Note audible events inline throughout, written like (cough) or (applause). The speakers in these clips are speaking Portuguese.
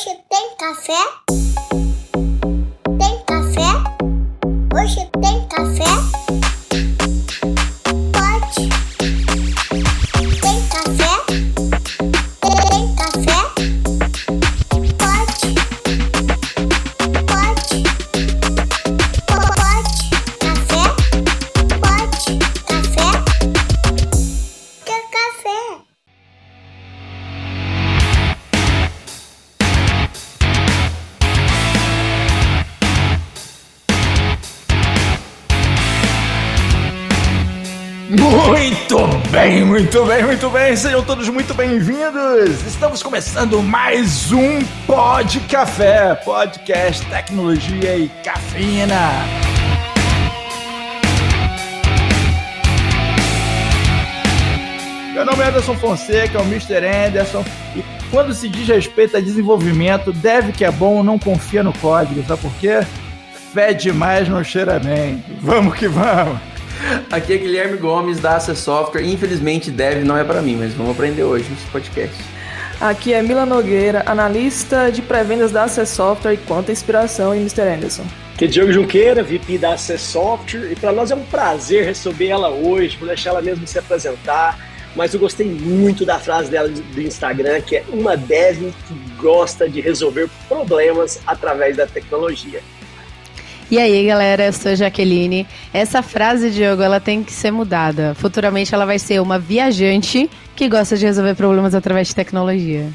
Hoje tem café? Bem. Sejam todos muito bem-vindos. Estamos começando mais um Pod Café, podcast tecnologia e cafeína. Meu nome é Anderson Fonseca, é o Mr. Anderson. E quando se diz respeito a desenvolvimento, deve que é bom, não confia no código. Sabe por quê? Fé demais não cheira bem. Vamos que vamos. Aqui é Guilherme Gomes da Access Software. Infelizmente, dev não é para mim, mas vamos aprender hoje nesse podcast. Aqui é Mila Nogueira, analista de pré-vendas da Access Software e conta inspiração em Mr. Anderson. Aqui é Diogo Junqueira, VP da Access Software, e para nós é um prazer receber ela hoje, vou deixar ela mesmo se apresentar, mas eu gostei muito da frase dela do Instagram, que é uma dev que gosta de resolver problemas através da tecnologia. E aí, galera, eu sou a Jaqueline. Essa frase, Diogo, ela tem que ser mudada. Futuramente ela vai ser uma viajante que gosta de resolver problemas através de tecnologia.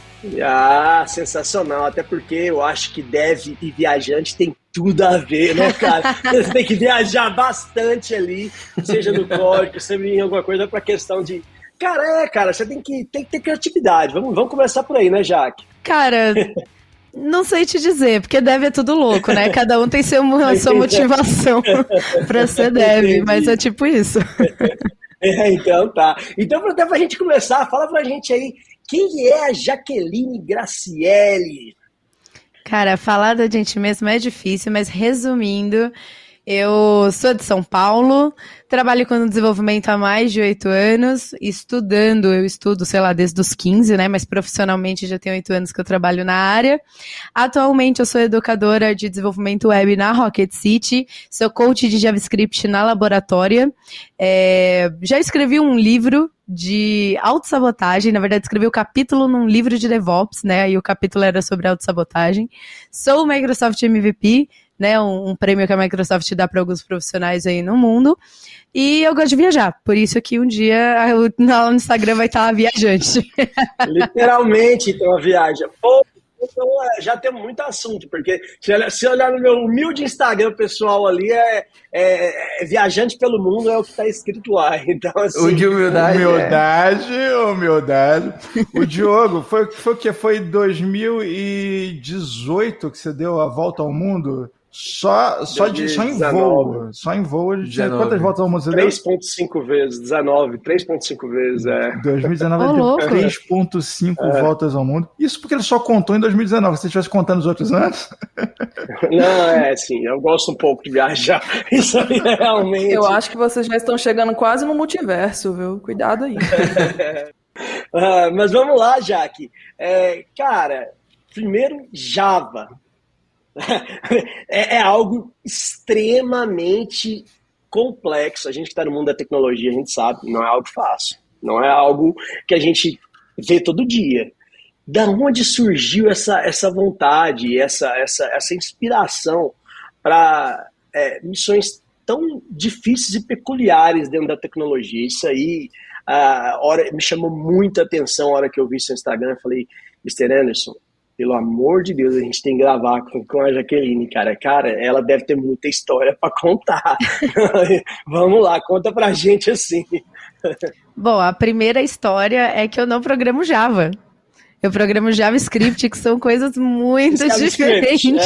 Ah, sensacional, até porque eu acho que dev e viajante tem tudo a ver, né, cara? (laughs) Você tem que viajar bastante ali, seja no código, seja em alguma coisa, para questão de. Cara, é, cara, você tem que, tem que ter criatividade. Vamos, vamos começar por aí, né, Jaque? Cara, (laughs) não sei te dizer, porque deve é tudo louco, né? Cada um tem seu, a sua (laughs) motivação (laughs) pra ser dev, mas é tipo isso. (laughs) É, então tá. Então, até pra gente começar, fala pra gente aí, quem é a Jaqueline Graciele? Cara, falar da gente mesmo é difícil, mas resumindo, eu sou de São Paulo, trabalho com desenvolvimento há mais de oito anos, estudando, eu estudo, sei lá, desde os 15, né? Mas profissionalmente já tenho oito anos que eu trabalho na área. Atualmente eu sou educadora de desenvolvimento web na Rocket City, sou coach de JavaScript na laboratória. É, já escrevi um livro de autossabotagem, na verdade escrevi o capítulo num livro de DevOps, né? E o capítulo era sobre autossabotagem. Sou Microsoft MVP, né, um, um, prêmio que a Microsoft dá para alguns profissionais aí no mundo. E eu gosto de viajar, por isso que um dia eu, (laughs) no Instagram vai estar viajante. (laughs) Literalmente, então, a viagem. Pô, então, é, já temos muito assunto, porque se olhar, se olhar no meu humilde Instagram pessoal ali, é, é, é viajante pelo mundo, é o que está escrito lá. (laughs) Então, assim, o de humildade. Humildade, é. humildade. O Diogo, foi, foi o que? Foi 2018 que você deu a volta ao mundo? Só, só, de, só em voo. Só em voo. De, quantas voltas ao mundo você 3,5 vezes. 19. 3,5 vezes, é. 2019 oh, deu 3,5 é. voltas ao mundo. Isso porque ele só contou em 2019. Se você estivesse contando os outros anos. (laughs) Não, é assim. Eu gosto um pouco de viajar. (laughs) Isso aí é realmente. Eu acho que vocês já estão chegando quase no multiverso, viu? Cuidado aí. uh, (laughs) mas vamos lá, Jaque. É, cara, primeiro Java (laughs) é, é, algo extremamente complexo. A gente que está no mundo da tecnologia, a gente sabe, não é algo fácil. Não é algo que a gente vê todo dia. Da onde surgiu essa, essa vontade, essa, essa, essa inspiração para é, missões tão difíceis e peculiares dentro da tecnologia? Isso aí a hora, me chamou muita atenção a hora que eu vi seu Instagram. Eu falei, Mr. Anderson, pelo amor de Deus, a gente tem que gravar com, com a Jaqueline, cara. Cara, ela deve ter muita história para contar. (laughs) Vamos lá, conta pra gente assim. Bom, a primeira história é que eu não programo Java. Eu programo JavaScript, que são coisas muito (laughs) diferentes. (laughs)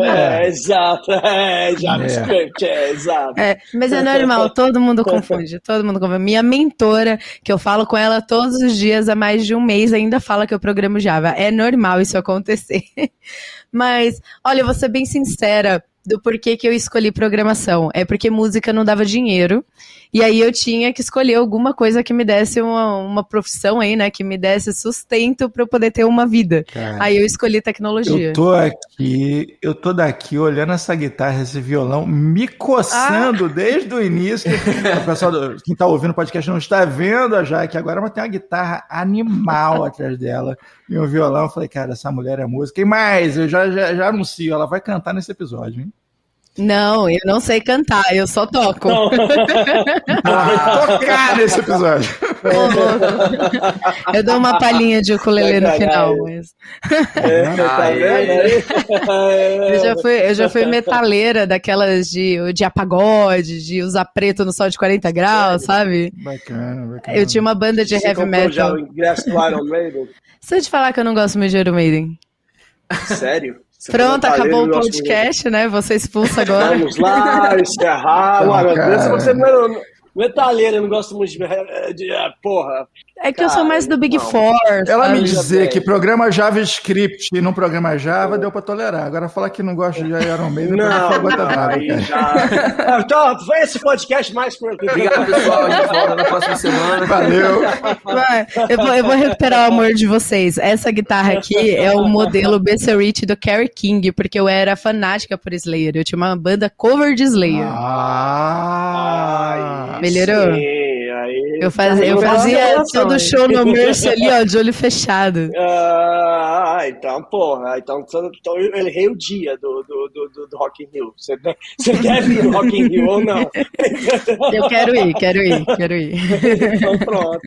É, é, exato. É, JavaScript, é, é exato. É, mas é normal, todo mundo confunde, todo mundo confunde. Minha mentora, que eu falo com ela todos os dias há mais de um mês, ainda fala que eu programo Java. É normal isso acontecer. (laughs) Mas, olha, eu vou ser bem sincera do porquê que eu escolhi programação. É porque música não dava dinheiro. E aí eu tinha que escolher alguma coisa que me desse uma, uma profissão aí, né? Que me desse sustento para eu poder ter uma vida. Cara, Aí eu escolhi tecnologia. eu tô aqui, eu tô daqui olhando essa guitarra, esse violão, me coçando desde o início. (laughs) O pessoal, quem tá ouvindo o podcast não está vendo a Jaque agora, mas tem uma guitarra animal (laughs) atrás dela e um violão. Eu falei, cara, essa mulher é música. E mais, eu já, já, já anuncio, ela vai cantar nesse episódio, hein? Não, eu não sei cantar, eu só toco. (laughs) Vai tocar nesse episódio. Louco. Eu dou uma palhinha de ukulele no final, é. mas É, tá aí? eu já fui, eu já fui metaleira daquelas de, de apagode, de usar preto no sol de 40 graus, sabe? Bacana, bacana. Eu tinha uma banda de Você heavy comprou já metal. o ingresso do Iron Maiden? Se eu te falar que eu não gosto muito de Iron Maiden. Sério? Você Pronto, foi acabou o podcast, né? Você expulsa agora. Vamos lá, encerrar. Mano, cara. se você não metaleiro, eu não gosto muito de, de- ah, porra. É que eu sou mais do Big Não. Four. Ela me dizer que programa JavaScript e não programa Java deu pra tolerar. Agora falar que não gosta de Iron Maiden não, Não, aguenta não, nada, cara. já. Então, foi esse podcast mais por. Obrigado, pessoal. A gente volta na próxima semana. Valeu. Vai, eu, vou, eu vou recuperar o amor de vocês. Essa guitarra aqui é o modelo Besserit do Kerry King, porque eu era fanática por Slayer. Eu tinha uma banda cover de Slayer. Ah, Ai, Melhorou? sim, aí- Eu, faz, eu fazia todo show no Mercy ali, ó, de olho fechado. (laughs) Ah, então, porra, então, então eu errei o dia do, do, do, do, Rock in Rio. Você, você deve ir no Rock in Rio ou não? (laughs) Eu quero ir, quero ir, quero ir. (laughs) Então pronto.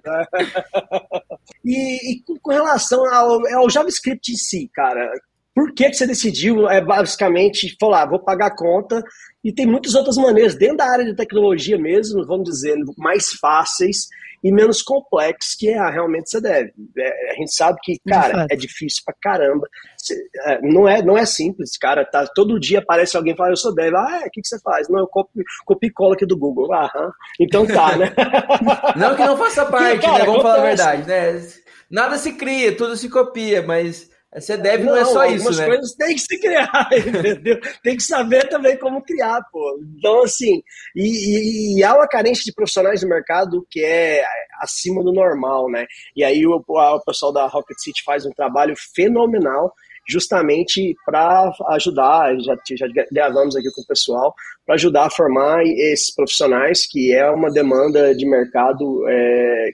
E, e com- com relação ao, ao JavaScript em si, cara, por que, que você decidiu, é, basicamente, falar, vou pagar a conta, e tem muitas outras maneiras, dentro da área de tecnologia mesmo, vamos dizer, mais fáceis e menos complexos que é, realmente você deve. É, a gente sabe que, cara, é difícil pra caramba. Cê- é, não, é, não é simples, cara. Tá, todo dia aparece alguém e fala, eu sou dev. Ah, é, o que, que você faz? Não, eu copio, copio e colo aqui do Google. Aham. Então tá, né? (laughs) Não que não faça (laughs) parte, Cara, né? Vamos falar a acontece. verdade, né? Nada se cria, tudo se copia, mas você deve não, é só isso, algumas né? coisas tem que se criar, (laughs) entendeu? Tem que saber também como criar, pô. Então, assim, e, e- e há uma carência de profissionais no mercado que é acima do normal, né? E aí o, o pessoal da Rocket City faz um trabalho fenomenal justamente para ajudar, já, já gravamos aqui com o pessoal, para ajudar a formar esses profissionais, que é uma demanda de mercado é,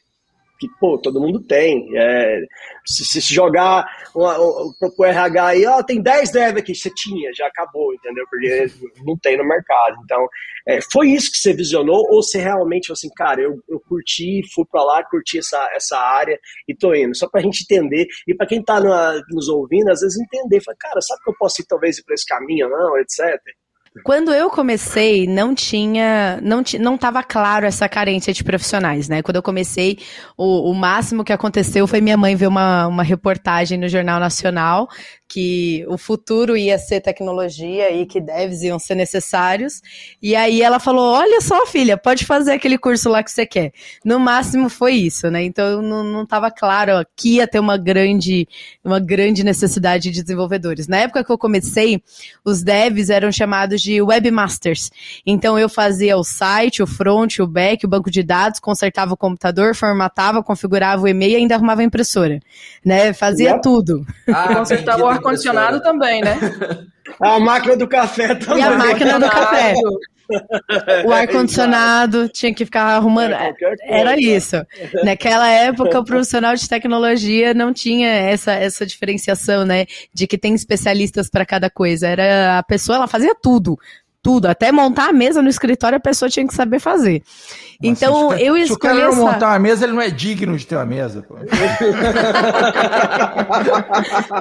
que, pô, todo mundo tem. É, se, se jogar uma, pro RH aí, ó, tem 10 dev aqui, você tinha, já acabou, entendeu? Porque não tem no mercado. Então, é, foi isso que você visionou ou você realmente falou assim, cara, eu, eu curti, fui para lá, curti essa, essa área e tô indo. Só pra gente entender, e para quem tá na, nos ouvindo, às vezes entender, fala, cara, sabe que eu posso ir talvez ir pra esse caminho, não, etc. Quando eu comecei, não tinha, não não estava claro essa carência de profissionais, né? Quando eu comecei, o, o máximo que aconteceu foi minha mãe ver uma, uma reportagem no Jornal Nacional que o futuro ia ser tecnologia e que devs iam ser necessários. E aí ela falou: Olha só, filha, pode fazer aquele curso lá que você quer. No máximo foi isso, né? Então não, não tava claro ó, que ia ter uma grande, uma grande necessidade de desenvolvedores. Na época que eu comecei, os devs eram chamados de webmasters. Então eu fazia o site, o front, o back, o banco de dados, consertava o computador, formatava, configurava o e-mail e ainda arrumava a impressora, né? Fazia Yep. tudo. Ah, Consertar o ar-condicionado (laughs) também, né? A máquina do café também. E a máquina do café. (laughs) O ar-condicionado tinha que ficar arrumando. É. Era isso. Naquela época, o profissional de tecnologia não tinha essa, essa diferenciação, né? De que tem especialistas para cada coisa. Era a pessoa, ela fazia tudo. Tudo. Até montar a mesa no escritório, a pessoa tinha que saber fazer. então, se, eu Se o cara escolhi não essa... montar uma mesa, ele não é digno de ter uma mesa. Pô. (laughs)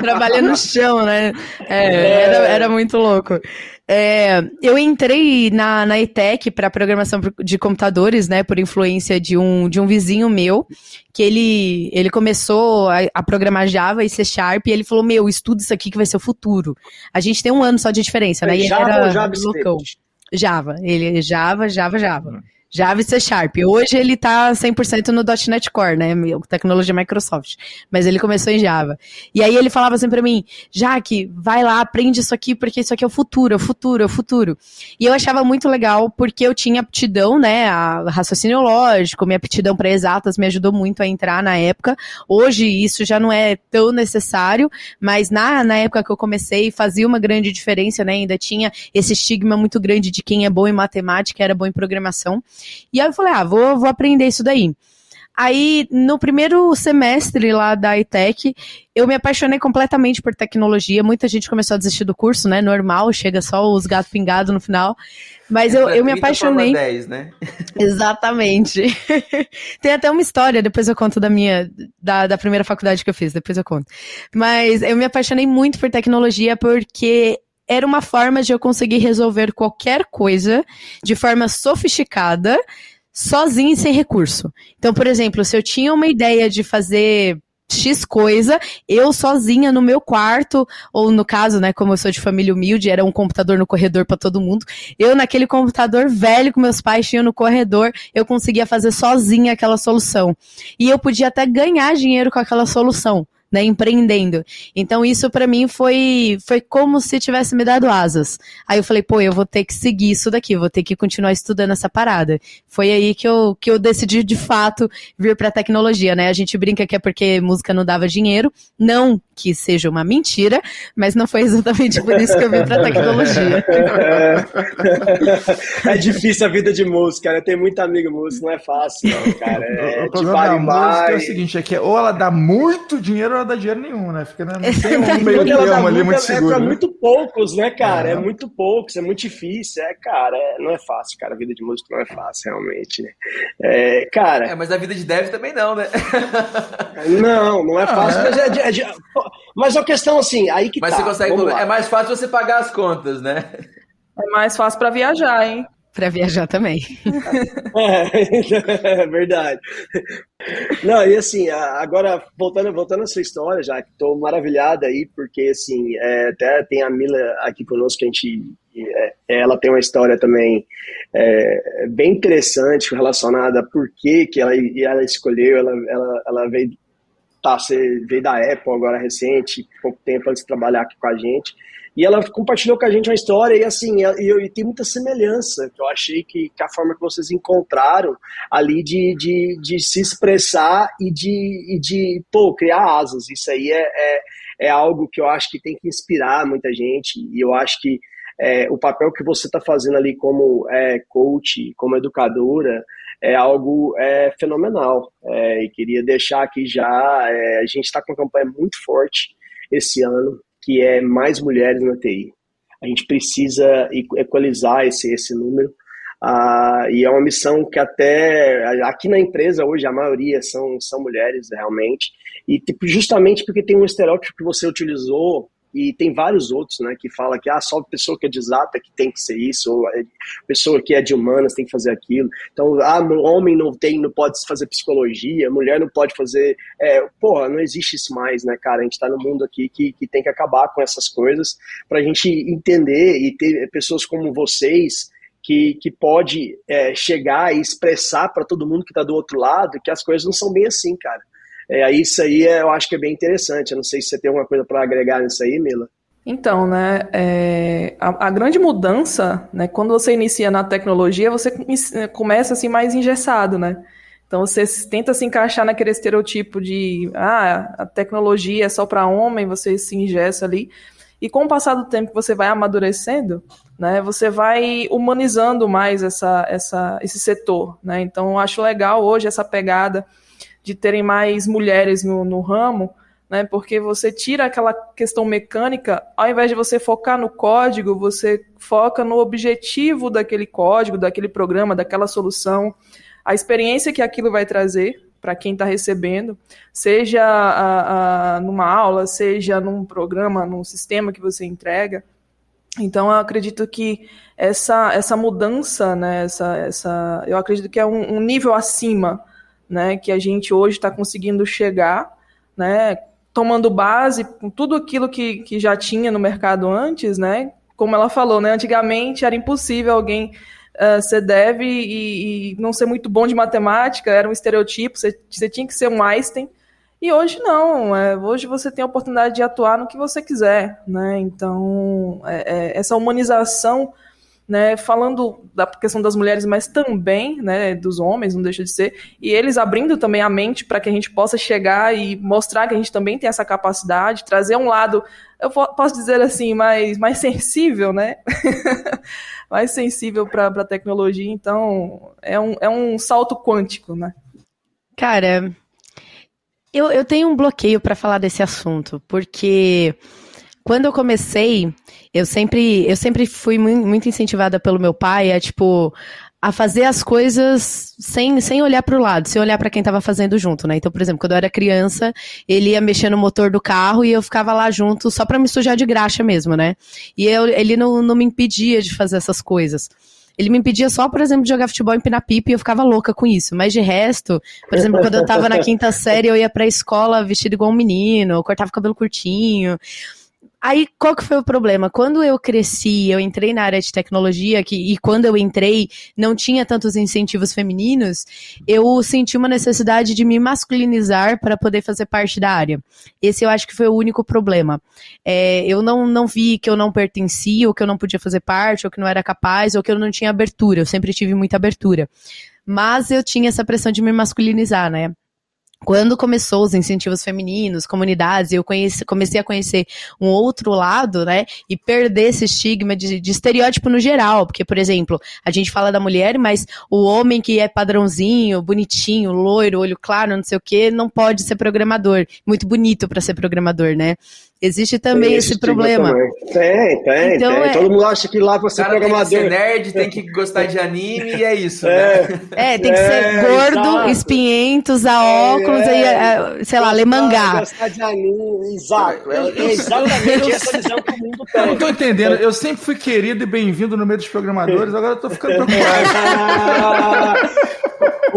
Trabalha no chão, né? É, Era, era muito louco. É, eu entrei na, na ETEC para programação de computadores, né, por influência de um, de um vizinho meu, que ele, ele começou a, a programar Java e C Sharp, e ele falou, meu, estuda isso aqui que vai ser o futuro. A gente tem um ano só de diferença, né? E ele Java era ou JavaScript? loucão. Java, ele é Java, Java, Java. Java e C Sharp. Hoje ele tá 100% no .NET Core, né? Tecnologia Microsoft. Mas ele começou em Java. E aí ele falava assim pra mim, Jaque, vai lá, aprende isso aqui, porque isso aqui é o futuro, é o futuro, é o futuro. E eu achava muito legal, porque eu tinha aptidão, né, a raciocínio lógico, minha aptidão para exatas me ajudou muito a entrar na época. Hoje isso já não é tão necessário, mas na, na época que eu comecei fazia uma grande diferença, né? Ainda tinha esse estigma muito grande de quem é bom em matemática era bom em programação. E aí eu falei, ah, vou, vou aprender isso daí. Aí, no primeiro semestre lá da ITEC, eu me apaixonei completamente por tecnologia. Muita gente começou a desistir do curso, né? Normal, chega só os gatos pingados no final. Mas eu, eu me apaixonei. 10, né? (laughs) (laughs) Exatamente. (laughs) Tem até uma história, depois eu conto da minha, da, da primeira faculdade que eu fiz, depois eu conto. Mas eu me apaixonei muito por tecnologia porque era uma forma de eu conseguir resolver qualquer coisa de forma sofisticada, sozinho e sem recurso. Então, por exemplo, se eu tinha uma ideia de fazer X coisa, eu sozinha no meu quarto, ou no caso, né, como eu sou de família humilde, era um computador no corredor para todo mundo. Eu naquele computador velho que meus pais tinham no corredor, eu conseguia fazer sozinha aquela solução. E eu podia até ganhar dinheiro com aquela solução né, empreendendo. Então isso para mim foi foi como se tivesse me dado asas. Aí eu falei, pô, eu vou ter que seguir isso daqui, vou ter que continuar estudando essa parada. Foi aí que eu que eu decidi de fato vir para tecnologia, né? A gente brinca que é porque música não dava dinheiro, não que seja uma mentira, mas não foi exatamente por isso que eu vim para tecnologia. (laughs) É, difícil a vida de música, né? Tem muito amigo músico, não é fácil, não, cara. (laughs) É, o problema da música é o seguinte, é que ou ela dá muito dinheiro ela dá dinheiro nenhum, né? Fica, né? não (laughs) tem um meio termo ali muito seguro. É né? muito poucos, né, cara? É. é muito poucos, é muito difícil. É, cara, é, não é fácil, cara. A vida de músico não é fácil, realmente, né? É, cara... É, mas a vida de dev também não, né? (laughs) não, não é fácil, mas é, de, mas a questão assim, aí que Mas tá, você consegue. É mais fácil você pagar as contas, né? É mais fácil para viajar, hein? Para viajar também. (laughs) É, é, verdade. Não, e assim, agora, voltando, voltando à sua história, já estou maravilhada aí, porque assim, é, até tem a Mila aqui conosco, que a gente. É, ela tem uma história também é, bem interessante relacionada a por que, que ela, ela escolheu, ela, ela, ela veio tá, veio da Apple agora recente, pouco tempo antes de trabalhar aqui com a gente, e ela compartilhou com a gente uma história e assim, e, e tem muita semelhança, que eu achei que, que, a forma que vocês encontraram ali de, de, de se expressar e de, e de, pô, criar asas, isso aí é, é, é algo que eu acho que tem que inspirar muita gente, e eu acho que é, o papel que você está fazendo ali como é, coach, como educadora, é algo é, fenomenal. É, e queria deixar aqui já, é, a gente está com uma campanha muito forte esse ano, que é mais mulheres na TI. A gente precisa equalizar esse, esse número. Ah, e é uma missão que até aqui na empresa hoje a maioria são, são mulheres realmente. E tipo, justamente porque tem um estereótipo que você utilizou e tem vários outros, né, que fala que ah, só pessoa que é de exata que tem que ser isso, ou pessoa que é de humanas tem que fazer aquilo. Então, ah, homem não tem, não pode fazer psicologia, mulher não pode fazer. É, porra, não existe isso mais, né, cara? A gente tá no mundo aqui que, que tem que acabar com essas coisas pra gente entender e ter pessoas como vocês. Que, que pode é, chegar e expressar para todo mundo que está do outro lado que as coisas não são bem assim, cara. É, isso aí é, eu acho que é bem interessante. Eu não sei se você tem alguma coisa para agregar nisso aí, Mila. Então, né, é, a, a, grande mudança, né, quando você inicia na tecnologia, você começa assim mais engessado, né? Então você tenta se encaixar naquele estereotipo de, ah, a tecnologia é só para homem, você se ingessa ali. E com o passar do tempo que você vai amadurecendo, né, você vai humanizando mais essa, essa, esse setor, né? Então eu acho legal hoje essa pegada de terem mais mulheres no, no ramo, né? Porque você tira aquela questão mecânica, ao invés de você focar no código, você foca no objetivo daquele código, daquele programa, daquela solução, a experiência que aquilo vai trazer para quem está recebendo, seja a, a, numa aula, seja num programa, num sistema que você entrega. Então, eu acredito que essa, essa mudança, né, essa, essa, eu acredito que é um, um nível acima né, que a gente hoje está conseguindo chegar, né, tomando base com tudo aquilo que, que já tinha no mercado antes, né, como ela falou, né, antigamente era impossível alguém uh, ser dev e, e, não ser muito bom de matemática, era um estereotipo, você, você tinha que ser um Einstein. E hoje não, é, hoje você tem a oportunidade de atuar no que você quiser, né? Então, é, é, essa humanização né, falando da questão das mulheres, mas também né, dos homens, não deixa de ser, e eles abrindo também a mente para que a gente possa chegar e mostrar que a gente também tem essa capacidade, trazer um lado, eu posso dizer assim, mais, mais (laughs) sensível, né? (laughs) mais sensível para a tecnologia, então é um, é um salto quântico, né? Cara, eu, eu tenho um bloqueio para falar desse assunto, porque quando eu comecei, eu sempre, eu sempre fui muito incentivada pelo meu pai a, tipo, a fazer as coisas sem, sem olhar para o lado, sem olhar para quem estava fazendo junto, né? Então, por exemplo, quando eu era criança, ele ia mexer no motor do carro e eu ficava lá junto só para me sujar de graxa mesmo, né? E eu, ele não, não me impedia de fazer essas coisas. Ele me impedia só, por exemplo, de jogar futebol em pipa e eu ficava louca com isso. Mas de resto, por exemplo, quando eu tava na quinta série, eu ia pra escola vestido igual um menino, cortava o cabelo curtinho. Aí, qual que foi o problema? Quando eu cresci, eu entrei na área de tecnologia, que, e quando eu entrei, não tinha tantos incentivos femininos, eu senti uma necessidade de me masculinizar para poder fazer parte da área. Esse eu acho que foi o único problema. É, eu não, não vi que eu não pertencia, ou que eu não podia fazer parte, ou que não era capaz, ou que eu não tinha abertura. Eu sempre tive muita abertura. Mas eu tinha essa pressão de me masculinizar, né? Quando começou os incentivos femininos, comunidades, eu conheci, comecei a conhecer um outro lado, né, e perder esse estigma de, de, estereótipo no geral, porque, por exemplo, a gente fala da mulher, mas o homem que é padrãozinho, bonitinho, loiro, olho claro, não sei o que, não pode ser programador, muito bonito para ser programador, né? Existe também esse, esse problema. Também. Tem, tem, então, tem. É... Todo mundo acha que lá você é programador. Tem que ser nerd, tem que gostar de anime e é isso, é. né? É, tem que ser é, gordo, exato. espinhento, usar é, óculos e, é. sei lá, ler mangá. Gostar de anime, exato. É, exatamente essa visão que o mundo tem. Eu não tô entendendo. Eu sempre fui querido e bem-vindo no meio dos programadores, agora eu tô ficando preocupado. (laughs)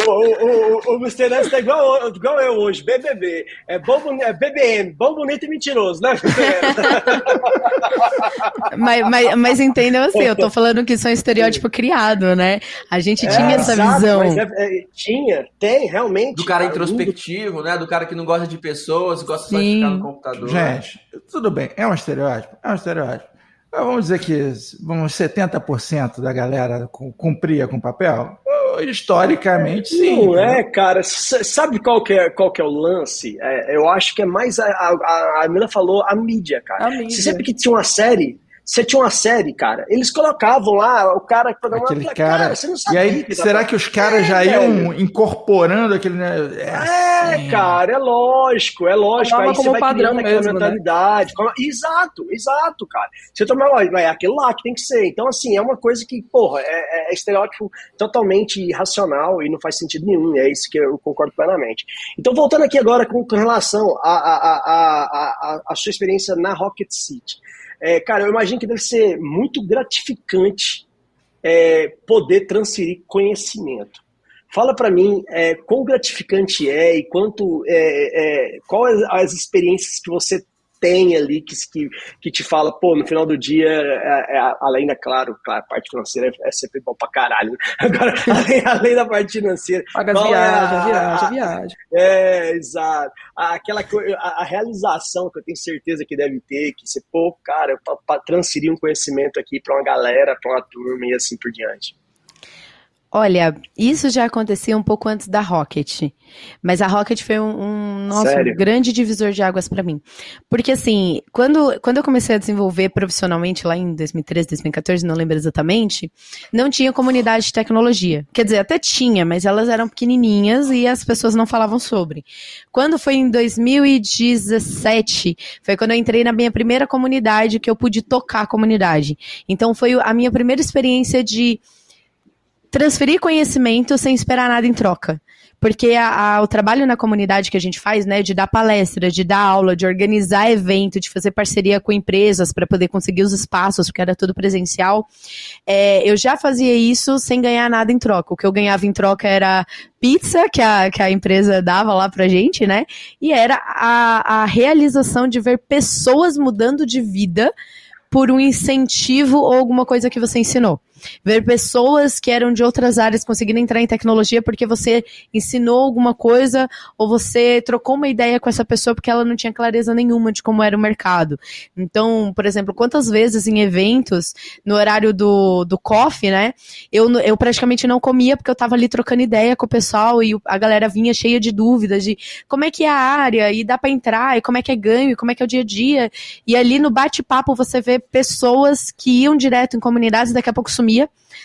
o, o, o, o Mr. Ness tá igual, igual eu hoje, BBB. É, bom, é BBM, bom, bonito e mentiroso, né, (laughs) mas, mas, mas entendam assim, eu tô falando que isso é um estereótipo criado, né? A gente tinha é, essa exato, visão. É, é, tinha, tem, realmente. Do cara, cara introspectivo, né? Do cara que não gosta de pessoas, gosta Sim. só de ficar no computador. Gente, tudo bem, é um estereótipo, é um estereótipo. Vamos dizer que vamos 70% da galera cumpria com papel? Historicamente, sim. Não é, cara. Sabe qual que é, qual que é o lance? É, eu acho que é mais. A, a, a Mila falou a mídia, cara. A mídia. Você sempre que tinha uma série você tinha uma série, cara, eles colocavam lá o cara que programava. Aquele cara, cara, você não sabia. E aí, que será que os caras é, já iam velho. incorporando aquele. Né? É, é assim. cara, é lógico, é lógico. Aí você vai padrão mesmo, né? mentalidade. Né? Exato, exato, cara. Você toma, é aquele lá que tem que ser. Então, assim, é uma coisa que, porra, é, é estereótipo totalmente irracional e não faz sentido nenhum. É isso que eu concordo plenamente. Então, voltando aqui agora com, com relação à a, a, a, a, sua experiência na Rocket City. É, cara, eu imagino que deve ser muito gratificante é, poder transferir conhecimento. Fala para mim é, quão gratificante é e quanto é, é, quais as experiências que você tem ali que, que, que te fala, pô, no final do dia, é, é, além da, claro, claro, a parte financeira é sempre bom pra caralho. Né? (laughs) Agora, além, além, da parte financeira. Paga as viagens, a, viagem, viagem. É, exato. Aquela a, a, realização que eu tenho certeza que deve ter, que você, pô, cara, para transferir um conhecimento aqui para uma galera, para uma turma e assim por diante. Olha, isso já acontecia um pouco antes da Rocket. Mas a Rocket foi um, um nosso um grande divisor de águas para mim. Porque assim, quando, quando eu comecei a desenvolver profissionalmente lá em 2013, 2014, não lembro exatamente, não tinha comunidade de tecnologia. Quer dizer, até tinha, mas elas eram pequenininhas e as pessoas não falavam sobre. Quando foi em 2017, foi quando eu entrei na minha primeira comunidade que eu pude tocar a comunidade. Então foi a minha primeira experiência de transferir conhecimento sem esperar nada em troca. Porque a, a, o trabalho na comunidade que a gente faz, né, de dar palestra, de dar aula, de organizar evento, de fazer parceria com empresas para poder conseguir os espaços, porque era tudo presencial, é, eu já fazia isso sem ganhar nada em troca. O que eu ganhava em troca era pizza que a, que a empresa dava lá pra gente, né? E era a, a realização de ver pessoas mudando de vida por um incentivo ou alguma coisa que você ensinou. Ver pessoas que eram de outras áreas conseguindo entrar em tecnologia porque você ensinou alguma coisa ou você trocou uma ideia com essa pessoa porque ela não tinha clareza nenhuma de como era o mercado. Então, por exemplo, quantas vezes em eventos, no horário do, do coffee, né, eu, eu praticamente não comia porque eu tava ali trocando ideia com o pessoal e a galera vinha cheia de dúvidas de como é que é a área e dá para entrar e como é que é ganho e como é que é o dia a dia. E ali no bate-papo você vê pessoas que iam direto em comunidades e daqui a pouco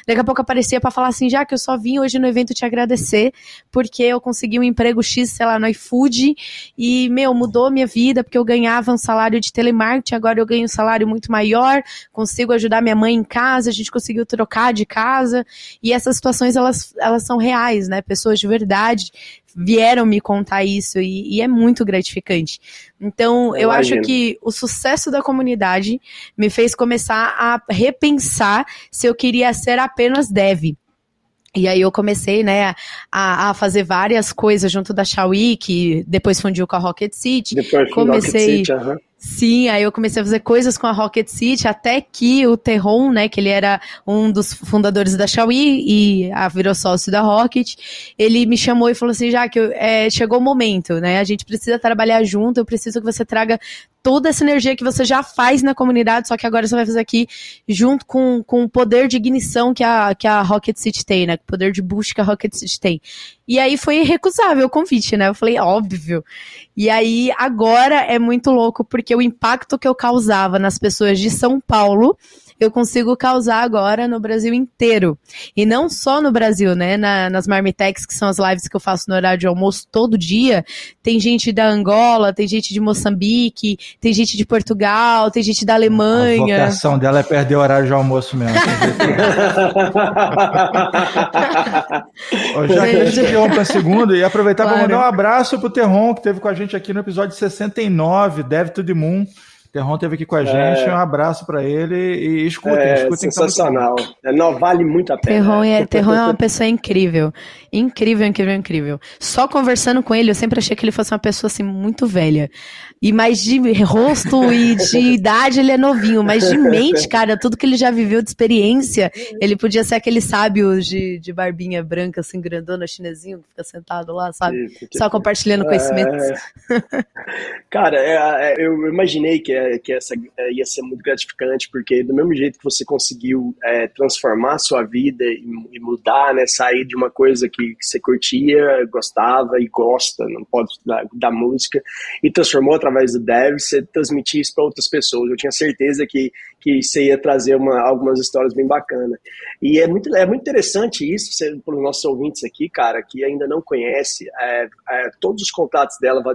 Daqui a pouco aparecia para falar assim, já que eu só vim hoje no evento te agradecer, porque eu consegui um emprego X, sei lá, no iFood, e, meu, mudou minha vida, porque eu ganhava um salário de telemarketing, agora eu ganho um salário muito maior, consigo ajudar minha mãe em casa, a gente conseguiu trocar de casa, e essas situações, elas, elas são reais, né? Pessoas de verdade vieram me contar isso e, e é muito gratificante. Então, eu, eu acho que o sucesso da comunidade me fez começar a repensar se eu queria ser apenas dev. E aí eu comecei, né, a, a fazer várias coisas junto da que depois fundiu com a Rocket City. Depois comecei, Rocket City, uhum. Sim, aí eu comecei a fazer coisas com a Rocket City, até que o Terron, né, que ele era um dos fundadores da Xiaomi e a, virou sócio da Rocket, ele me chamou e falou assim, já que é, chegou o momento, né, a gente precisa trabalhar junto, eu preciso que você traga toda essa energia que você já faz na comunidade, só que agora você vai fazer aqui junto com, com o poder de ignição que a, que a Rocket City tem, né? O poder de boost que a Rocket City tem. E aí foi irrecusável o convite, né? Eu falei, óbvio. E aí agora é muito louco, porque o impacto que eu causava nas pessoas de São Paulo eu consigo causar agora no Brasil inteiro. E não só no Brasil, né? Na, nas Marmitex, que são as lives que eu faço no horário de almoço todo dia, tem gente da Angola, tem gente de Moçambique, tem gente de Portugal, tem gente da Alemanha. A vocação dela é perder o horário de almoço mesmo. (laughs) Já que a gente para a segunda, e aproveitar claro. para mandar um abraço pro Terron, que teve com a gente aqui no episódio 69, Deve to the Moon. Terron teve aqui com a gente, é... um abraço para ele e escutem, é, escutem. Sensacional. Tá não, vale muito a pena. Terron é, Terron é uma pessoa incrível. Incrível, incrível, incrível. Só conversando com ele, eu sempre achei que ele fosse uma pessoa assim muito velha. E mais de rosto e de (laughs) idade ele é novinho, mas de (laughs) mente, cara, tudo que ele já viveu de experiência, ele podia ser aquele sábio de, de barbinha branca, assim, grandona, chinesinho, que fica sentado lá, sabe? Isso, Só compartilhando é... conhecimentos. (laughs) Cara, é, é, eu imaginei que, é, que essa é, ia ser muito gratificante, porque do mesmo jeito que você conseguiu transformar a sua vida e, e, mudar, né, sair de uma coisa que, que você curtia, gostava e gosta, não pode da, da música, e transformou através do Dev, você transmitir isso para outras pessoas. Eu tinha certeza que, que você ia trazer uma, algumas histórias bem bacanas. E é muito, é muito interessante isso, para os nossos ouvintes aqui, cara, que ainda não conhece, é, é, todos os contatos dela vai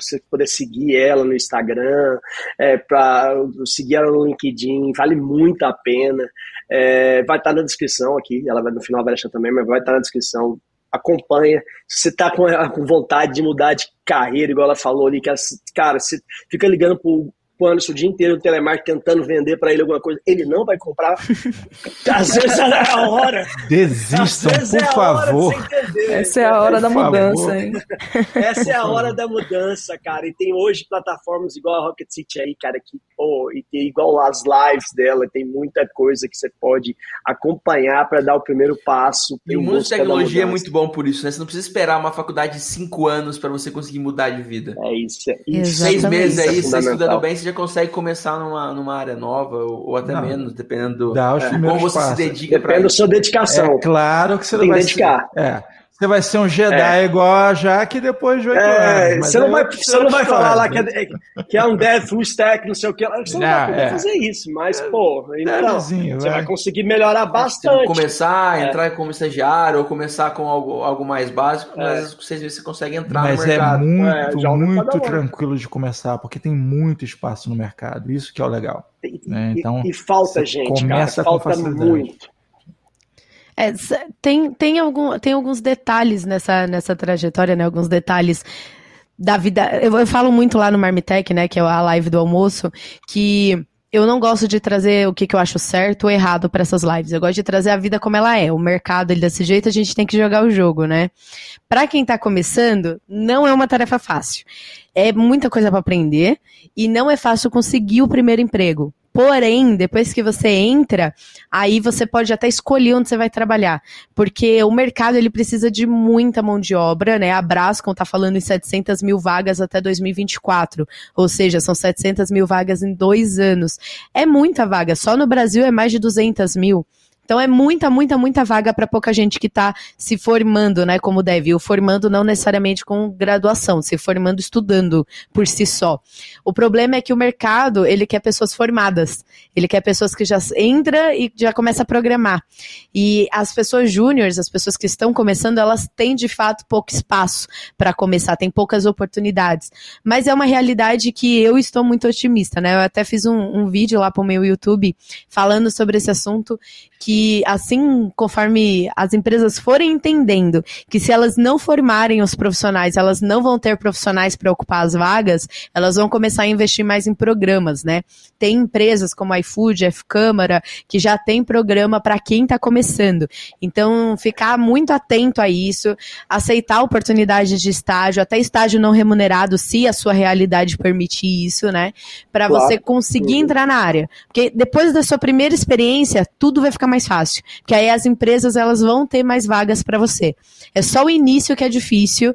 você poder seguir ela no Instagram, é, para seguir ela no LinkedIn, vale muito a pena. É, vai estar tá na descrição aqui, ela vai no final vai deixar também, mas vai estar tá na descrição acompanha. Se você está com, (laughs) com, vontade de mudar de carreira, igual ela falou ali, que cara, você fica ligando pro, Anderson o dia inteiro no telemarketing tentando vender para ele alguma coisa, ele não vai comprar. (laughs) Às vezes é a hora. Desistam, por é favor. Essa é a hora por da favor. mudança, hein? Essa é a hora da mudança, cara. E tem hoje plataformas igual a Rocket City aí, cara, que pô, e tem igual as lives dela, tem muita coisa que você pode acompanhar para dar o primeiro passo. E o mundo de tecnologia é muito bom por isso, né? Você não precisa esperar uma faculdade de cinco anos para você conseguir mudar de vida. É isso. É isso. Seis meses aí, é você estudando bem, você já consegue começar numa, numa área nova, ou, ou até não. menos, dependendo do Dá os é, como você passos. se dedica. Depende da sua dedicação. É claro que você tem não vai dedicar. Se... É. Você vai ser um Jedi é. igual a Jaque depois de oito é, anos. Você não vai, você não vai falar lá que é, que é um dev full stack, não sei o que. Você não, não vai poder é. fazer isso, mas, pô, então, você vai. vai conseguir melhorar bastante. Começar, é. entrar como estagiário ou começar com algo, algo mais básico, mas seis vezes você consegue entrar mas no mercado. Mas é muito, muito tranquilo de começar, porque tem muito espaço no mercado. Isso que é o legal. E, né? então, e, e falta gente, começa cara, falta muito. É, tem, tem, algum, tem alguns detalhes nessa, nessa trajetória, né? Alguns detalhes da vida. Eu, eu falo muito lá no Marmitec, né? Que é a live do almoço, que eu não gosto de trazer o que, que eu acho certo ou errado para essas lives. Eu gosto de trazer a vida como ela é. O mercado ele desse jeito, a gente tem que jogar o jogo, né? Para quem tá começando, não é uma tarefa fácil. É muita coisa para aprender e não é fácil conseguir o primeiro emprego. Porém, depois que você entra, aí você pode até escolher onde você vai trabalhar, porque o mercado ele precisa de muita mão de obra, né? A Brascom tá falando em 700 mil vagas até 2024, ou seja, são 700 mil vagas em dois anos. É muita vaga, só no Brasil é mais de 200 mil. Então é muita, muita, muita vaga para pouca gente que está se formando, né, como deve. O formando não necessariamente com graduação, se formando estudando por si só. O problema é que o mercado, ele quer pessoas formadas. Ele quer pessoas que já entra e já começa a programar. E as pessoas júniores, as pessoas que estão começando, elas têm de fato pouco espaço para começar, tem poucas oportunidades. Mas é uma realidade que eu estou muito otimista, né? Eu até fiz um, um vídeo lá para o meu YouTube falando sobre esse assunto que assim, conforme as empresas forem entendendo que se elas não formarem os profissionais, elas não vão ter profissionais para ocupar as vagas, elas vão começar a investir mais em programas, né? Tem empresas como a iFood, F Câmara, que já tem programa para quem está começando. Então, ficar muito atento a isso, aceitar oportunidades de estágio, até estágio não remunerado, se a sua realidade permitir isso, né? Para claro. você conseguir entrar na área. Porque depois da sua primeira experiência, tudo vai ficar mais fácil, porque aí as empresas elas vão ter mais vagas para você. É só o início que é difícil,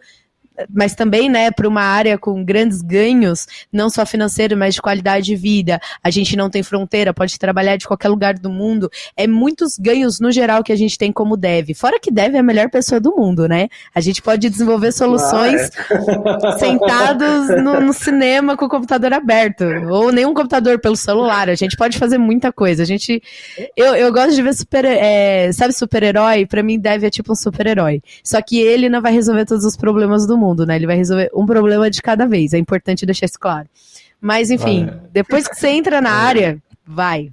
mas também, né, para uma área com grandes ganhos, não só financeiro, mas de qualidade de vida. A gente não tem fronteira, pode trabalhar de qualquer lugar do mundo. É muitos ganhos no geral que a gente tem como dev. Fora que dev é a melhor pessoa do mundo, né? A gente pode desenvolver soluções ah, (laughs) é. sentados no, no, cinema com o computador aberto, ou nenhum computador pelo celular. A gente pode fazer muita coisa. A gente, eu, eu gosto de ver super, é, sabe, super-herói. Para mim, dev é tipo um super-herói. Só que ele não vai resolver todos os problemas do mundo mundo, né? Ele vai resolver um problema de cada vez. É importante deixar isso claro. Mas, enfim, depois que você entra na área, vai.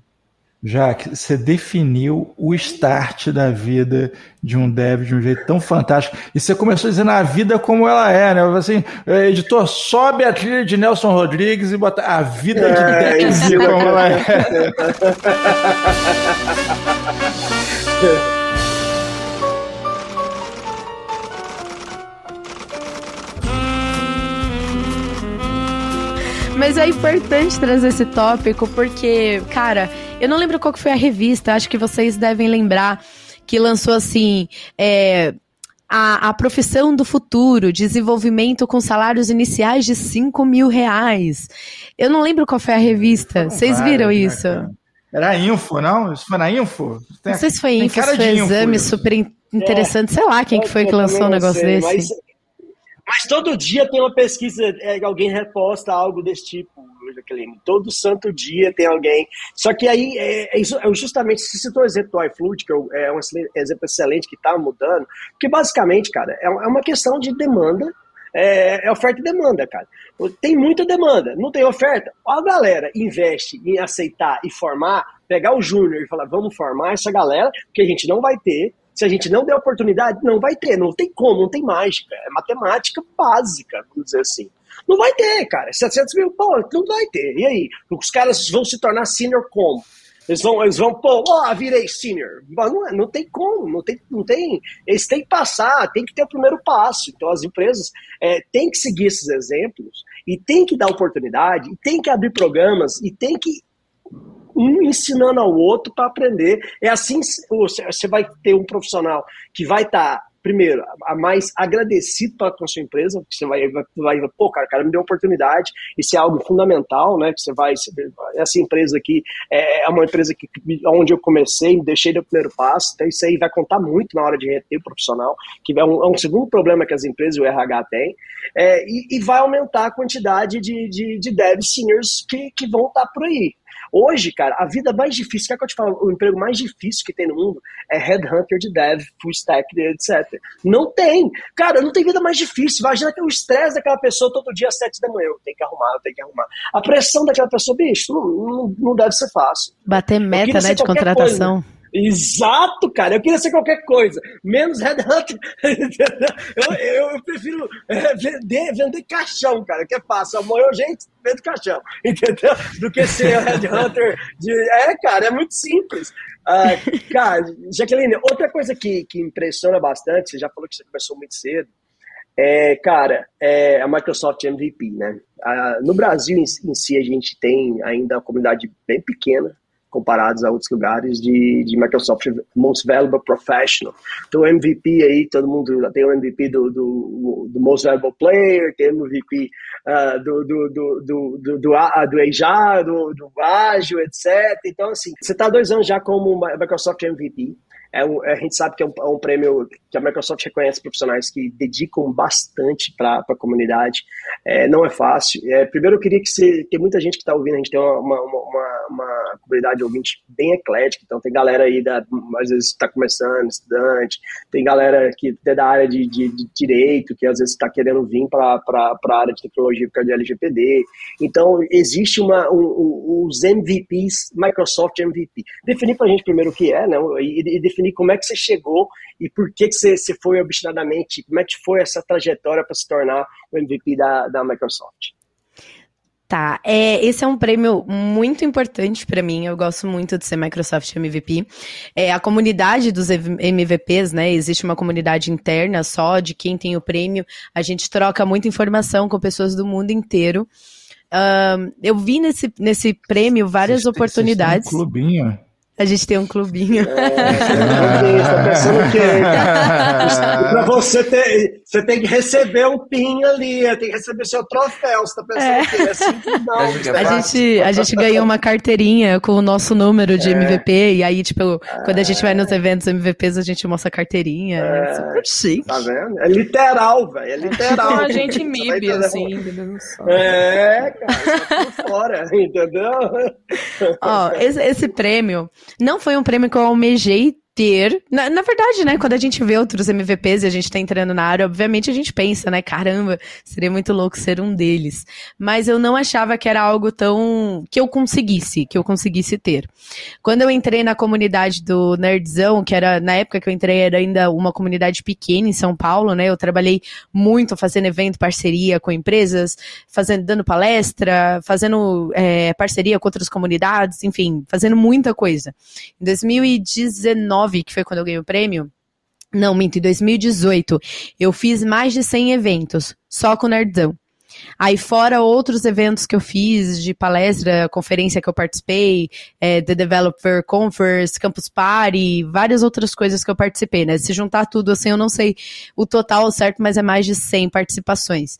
Jaque, você definiu o start da vida de um dev de um jeito tão fantástico. E você começou dizendo a vida como ela é, né? Assim, é, editor, sobe a trilha de Nelson Rodrigues e bota a vida de é, dev como ela é. (laughs) Mas é importante trazer esse tópico porque, cara, eu não lembro qual que foi a revista, acho que vocês devem lembrar que lançou assim. É, a, a profissão do futuro, desenvolvimento com salários iniciais de 5 mil reais. Eu não lembro qual foi a revista. Vocês viram né, isso? Era a Info, não? Isso foi na Info? Tem, não sei se foi Info, se foi Exame, info, super interessante. É, sei lá quem que foi que lançou um negócio sei, desse. Mas mas todo dia tem uma pesquisa, é, alguém reposta algo desse tipo, Jaqueline. Todo santo dia tem alguém. Só que aí, é, é, é justamente, se citou o exemplo do iFood, que é um exemplo excelente que está mudando, porque basicamente, cara, é, é uma questão de demanda, é, é, oferta e demanda, cara. Tem muita demanda, não tem oferta. A galera investe em aceitar e formar, pegar o júnior e falar, vamos formar essa galera, porque a gente não vai ter se a gente não der oportunidade, não vai ter, não tem como, não tem mágica. É matemática básica, vamos dizer assim. Não vai ter, cara. 700 mil, pô, não vai ter. E aí? Os caras vão se tornar senior como? Eles vão, eles vão, pô, ó, virei senior. Não, não tem como, não tem, não tem. Eles têm que passar, tem que ter o primeiro passo. Então as empresas é, têm que seguir esses exemplos e tem que dar oportunidade, e tem que abrir programas, e tem que um ensinando ao outro para aprender. É assim você vai ter um profissional que vai estar, tá, primeiro, a mais agradecido pra, com a sua empresa, porque você vai, vai, vai, pô, cara, cara me deu oportunidade, isso é algo fundamental, né? Que você vai, essa empresa aqui é, é uma empresa que, onde eu comecei, deixei do primeiro passo, então isso aí vai contar muito na hora de reter o profissional, que é um, é um segundo problema que as empresas o RH têm, é, e, e, vai aumentar a quantidade de, de, de devs seniors que, que vão estar tá por aí. Hoje, cara, a vida mais difícil, quer que eu te falo, o emprego mais difícil que tem no mundo é headhunter de dev, full stack, etc. Não tem. Cara, não tem vida mais difícil. Imagina que o estresse daquela pessoa todo dia às sete da manhã. Eu tenho que arrumar, eu tenho que arrumar. A pressão daquela pessoa, bicho, não, não, não deve ser fácil. Bater meta, né, de contratação. Coisa. Exato, cara. Eu queria ser qualquer coisa, menos headhunter. (laughs) eu, eu, eu prefiro é, vender, vender caixão, cara, que é fácil. Amanhã gente vende caixão, (laughs) entendeu? Do que ser headhunter. De... É, cara, é muito simples. Ah, cara, Jaqueline, outra coisa que, que impressiona bastante, você já falou que você começou muito cedo, É, cara, é a Microsoft MVP, né? Ah, no Brasil em, em si, a gente tem ainda uma comunidade bem pequena, comparados a outros lugares de, de Microsoft Most Valuable Professional. Então, MVP aí, todo mundo tem o MVP do, do, do Most Valuable Player, tem o MVP uh, do, do, do, do, do, do, uh, do EJA, do, do Ágil, etc. Então, assim, você está dois anos já como Microsoft MVP. É um, a gente sabe que é um, é um, prêmio que a Microsoft reconhece profissionais que dedicam bastante para a comunidade. É, não é fácil. É, primeiro, eu queria que você. Tem muita gente que está ouvindo, a gente tem uma, uma, uma, uma, comunidade ouvinte bem eclética, então tem galera aí, da, às vezes está começando, estudante, tem galera que é da área de, de, de direito, que às vezes está querendo vir para a área de tecnologia por causa de LGPD. Então, existe uma, um, um, os MVPs, Microsoft MVP. Definir para a gente primeiro o que é, né? E, e definir definir como é que você chegou e por que, que você, você foi obstinadamente, como é que foi essa trajetória para se tornar o MVP da, da Microsoft. Tá, é, esse é um prêmio muito importante para mim. Eu gosto muito de ser Microsoft MVP. É, a comunidade dos MVPs, né? Existe uma comunidade interna só de quem tem o prêmio. A gente troca muita informação com pessoas do mundo inteiro. Um, eu vi nesse, nesse prêmio várias vocês, oportunidades. Vocês um clubinho. A gente tem um clubinho. É, tá pensando que (laughs) pra você ter, você tem que receber um pin ali, tem que receber seu troféu. Você tá pensando é. que é simples, (laughs) não. É a, gente, a gente ganhou uma carteirinha com o nosso número de é. MVP, e aí, tipo, quando a gente vai nos eventos MVPs, a gente mostra a carteirinha. É, é super chique. Tá vendo? É literal, velho. É literal. Então (laughs) a gente MIB, assim. É, cara, tá por fora, (laughs) entendeu? Ó, esse, esse prêmio não foi um prêmio que eu almejei ter. Na, na, verdade, né, quando a gente vê outros MVPs e a gente tá entrando na área, obviamente a gente pensa, né, caramba, seria muito louco ser um deles. Mas eu não achava que era algo tão. que eu conseguisse, que eu conseguisse ter. Quando eu entrei na comunidade do Nerdzão, que era, na época que eu entrei, era ainda uma comunidade pequena em São Paulo, né, eu trabalhei muito fazendo evento, parceria com empresas, fazendo, dando palestra, fazendo é, parceria com outras comunidades, enfim, fazendo muita coisa. Em 2019, 2019, que foi quando eu ganhei o prêmio, não, minto, em 2018, eu fiz mais de 100 eventos, só com o Nerdzão. Aí, fora outros eventos que eu fiz, de palestra, conferência que eu participei, é, The Developer Conference, Campus Party, várias outras coisas que eu participei, né? Se juntar tudo, assim, eu não sei o total certo, mas é mais de 100 participações.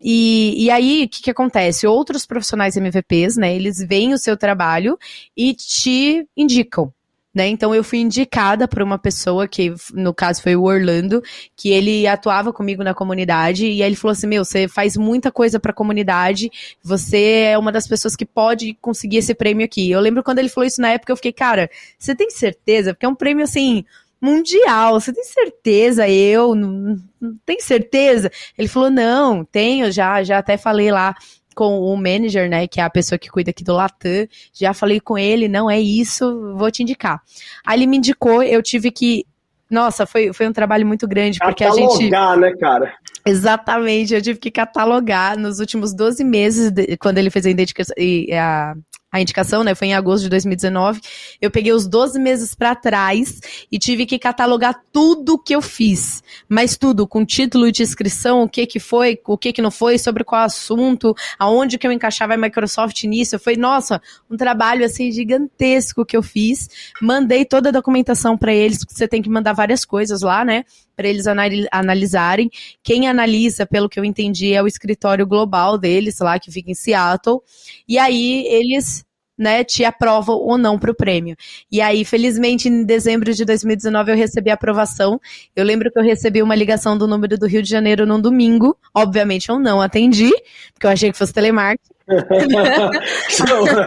E, e aí, o que, que acontece? Outros profissionais MVPs, né, eles veem o seu trabalho e te indicam né? Então eu fui indicada por uma pessoa que, no caso, foi o Orlando, que ele atuava comigo na comunidade e aí ele falou assim: "Meu, você faz muita coisa para a comunidade, você é uma das pessoas que pode conseguir esse prêmio aqui". Eu lembro quando ele falou isso na época, eu fiquei: "Cara, você tem certeza? Porque é um prêmio assim, mundial. Você tem certeza? Eu não, não tem certeza? Ele falou: "Não, tenho já, já até falei lá com o manager, né, que é a pessoa que cuida aqui do Latam, já falei com ele, não é isso, vou te indicar. Aí ele me indicou, eu tive que nossa, foi, foi um trabalho muito grande, porque a gente. Catalogar, né, cara? Exatamente, eu tive que catalogar nos últimos 12 meses, de, quando ele fez a, a, indicação, né, foi em agosto de 2019. Eu peguei os 12 meses para trás e tive que catalogar tudo que eu fiz, mas tudo com título de inscrição, o que que foi, o que que não foi, sobre qual assunto, aonde que eu encaixava a Microsoft nisso. Foi, nossa, um trabalho assim gigantesco que eu fiz. Mandei toda a documentação para eles, porque você tem que mandar várias coisas lá, né, para eles analisarem. Quem analisa, pelo que eu entendi, é o escritório global deles lá que fica em Seattle. E aí eles né, te aprovam ou não para o prêmio. E aí, felizmente, em dezembro de 2019 eu recebi a aprovação. Eu lembro que eu recebi uma ligação do número do Rio de Janeiro num domingo. Obviamente eu não atendi, porque eu achei que fosse telemarketing.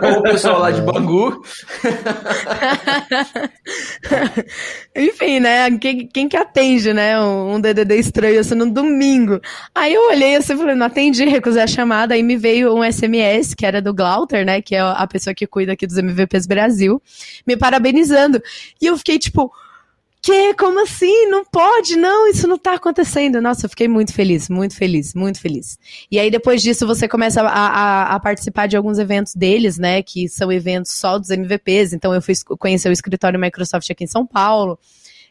Ou o pessoal lá de Bangu. (laughs) Enfim, né? Quem, quem, que atende, né? Um, um DDD estranho assim no domingo. Aí eu olhei assim e falei, não atendi, recusei a chamada. Aí me veio um SMS, que era do Glauter, né? Que é a pessoa que cuida aqui dos MVPs Brasil, me parabenizando. E eu fiquei tipo que? Como assim? Não pode? Não, isso não tá acontecendo. Nossa, eu fiquei muito feliz, muito feliz, muito feliz. E aí, depois disso, você começa a, a, a, participar de alguns eventos deles, né? Que são eventos só dos MVPs. Então, eu fui conhecer o escritório Microsoft aqui em São Paulo.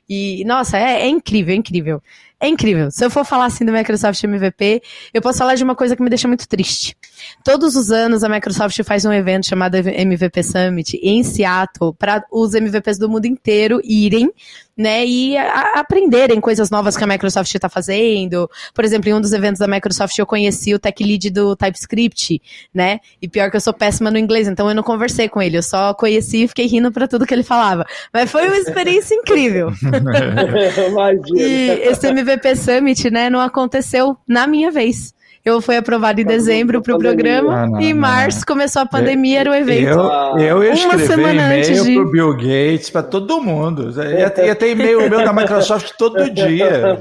E, nossa, é, é incrível, é incrível. É incrível. Se eu for falar assim do Microsoft MVP, eu posso falar de uma coisa que me deixa muito triste. Todos os anos a Microsoft faz um evento chamado MVP Summit em Seattle para os MVPs do mundo inteiro irem né, e aprenderem coisas novas que a Microsoft está fazendo. Por exemplo, em um dos eventos da Microsoft eu conheci o tech lead do TypeScript, né? E pior que eu sou péssima no inglês, então eu não conversei com ele, eu só conheci e fiquei rindo para tudo que ele falava. Mas foi uma experiência incrível. (laughs) Imagina. e esse MVP Summit, né, não aconteceu na minha vez. Eu fui aprovado em dezembro para o programa Ah, não, e em março começou a pandemia, era o evento. Eu, eu ia Uma semana antes e-mail de- pro Bill Gates, pra todo mundo. Ia, ter- ia ter e-mail meu da Microsoft todo dia. (laughs)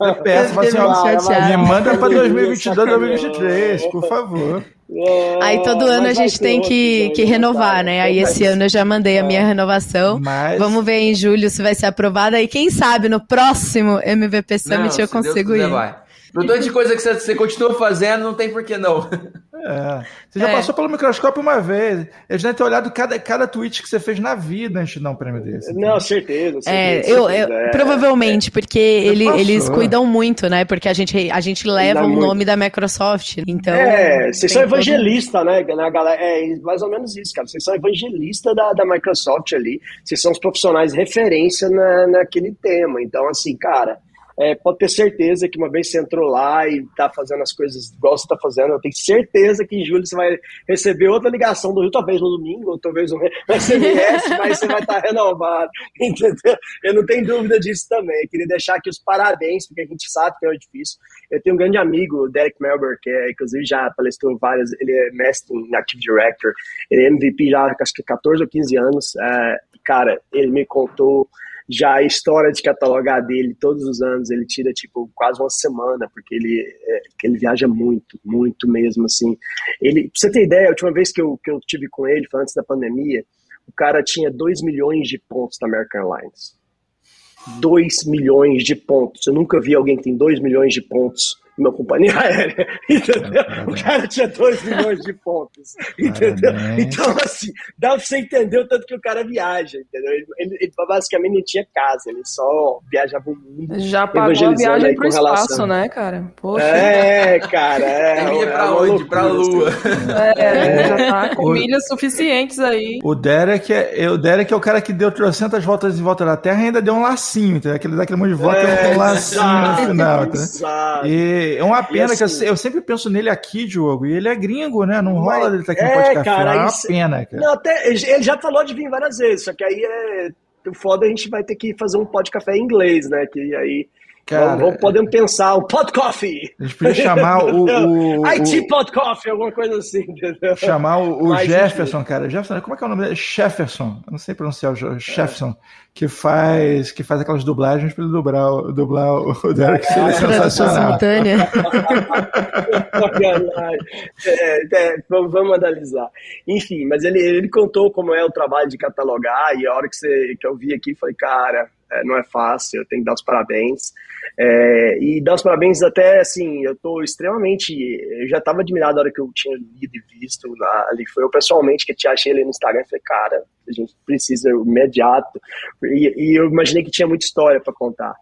Eu peço, falo assim, ó, me manda pra 2022, 2023, por favor. É, Aí todo ano a gente tem que, que né, renovar, cara? né? Aí esse ano eu já mandei a minha renovação. Mas Vamos ver em julho se vai ser aprovada. E quem sabe no próximo MVP Summit Não, eu Deus consigo quiser, ir. vai. No tanto de coisa que você, você continua fazendo, não tem por que não. é, você já É. passou pelo microscópio uma vez. Eles devem ter olhado cada, cada tweet que você fez na vida antes de dar um prêmio desse. Não, certeza. É, certeza, eu, certeza, eu- é. provavelmente, porque ele- eles cuidam muito, né? Porque a gente, a gente leva Dá o muito. nome da Microsoft. Então. É, vocês são evangelistas, né, galera? É mais ou menos isso, cara. Vocês são evangelistas da, da Microsoft ali. Vocês são os profissionais de referência na, naquele tema. Então, assim, cara, é, pode ter certeza que uma vez você entrou lá e tá fazendo as coisas igual você tá fazendo, eu tenho certeza que em julho você vai receber outra ligação do Rio, talvez no domingo, ou talvez no (laughs) SMS, mas você vai estar renovado, (laughs) entendeu? Eu não tenho dúvida disso também. Eu queria deixar aqui os parabéns, porque a gente sabe que é difícil. Eu tenho um grande amigo, o Derek Melber, que é, inclusive já palestrou várias, ele é mestre em Active Director, ele é MVP já acho que 14 ou 15 anos. É, cara, ele me contou já a história de catalogar dele todos os anos, ele tira tipo quase uma semana, porque ele, é, ele viaja muito, muito mesmo, assim. Ele, pra você ter ideia, a última vez que eu, que eu tive com ele, foi antes da pandemia, o cara tinha 2 milhões de pontos da American Airlines. 2 milhões de pontos. Eu nunca vi alguém que tem 2 milhões de pontos numa companhia (laughs) aérea. Entendeu? O cara tinha 2 milhões de pontos. Entendeu? Então, assim, dá pra você entender o tanto que o cara viaja, entendeu? Ele, ele- ele basicamente não tinha casa, ele só viajava o mundo. Já pagou a aí viagem com pro espaço, relação. né, cara? Poxa. É, cara, é. Ele ia é pra uma onde? Pra loucura, lua. assim. É, já tá com milhas suficientes aí. O Derek, é, o Derek é o cara que deu trocentas voltas em volta da Terra e ainda deu um lacinho, entendeu? Aquele daquele monte de volta É, um lacinho exato, no final. entendeu? exato. E é uma pena assim- que eu, se- eu sempre penso nele aqui, Diogo, e ele é gringo, né? Não rola dele estar aqui no é, podcast. cara, é uma isso- pena, cara. Não, até, ele já falou de vir várias vezes, só que aí é. O foda a gente vai ter que fazer um pod café em inglês, né? Que aí. Cara, vamos, vamos- podemos pensar, o pod coffee. A gente podia chamar o, (laughs) o- o- IT pod coffee, alguma coisa assim, entendeu? chamar o, o Jefferson, cara. Jefferson, como é que é o nome dele? Jefferson. Eu não sei pronunciar o Jo- Jefferson, que faz que faz aquelas dublagens para ele dublar, o- dublar o (laughs) Derek. Seria Tradução sensacional. simultânea. Sacanagem. É, é, vamos, vamos analisar. Enfim, mas ele, ele contou como é o trabalho de catalogar, e a hora que, você, que eu vi aqui, falei, cara, é, não é fácil, eu tenho que dar os parabéns. É, e dar os parabéns até, assim, eu estou extremamente... Eu já estava admirado na hora que eu tinha lido e visto ali. Foi eu pessoalmente que te achei ele no Instagram e falei, cara, a gente precisa imediato. E, e eu imaginei que tinha muita história para contar.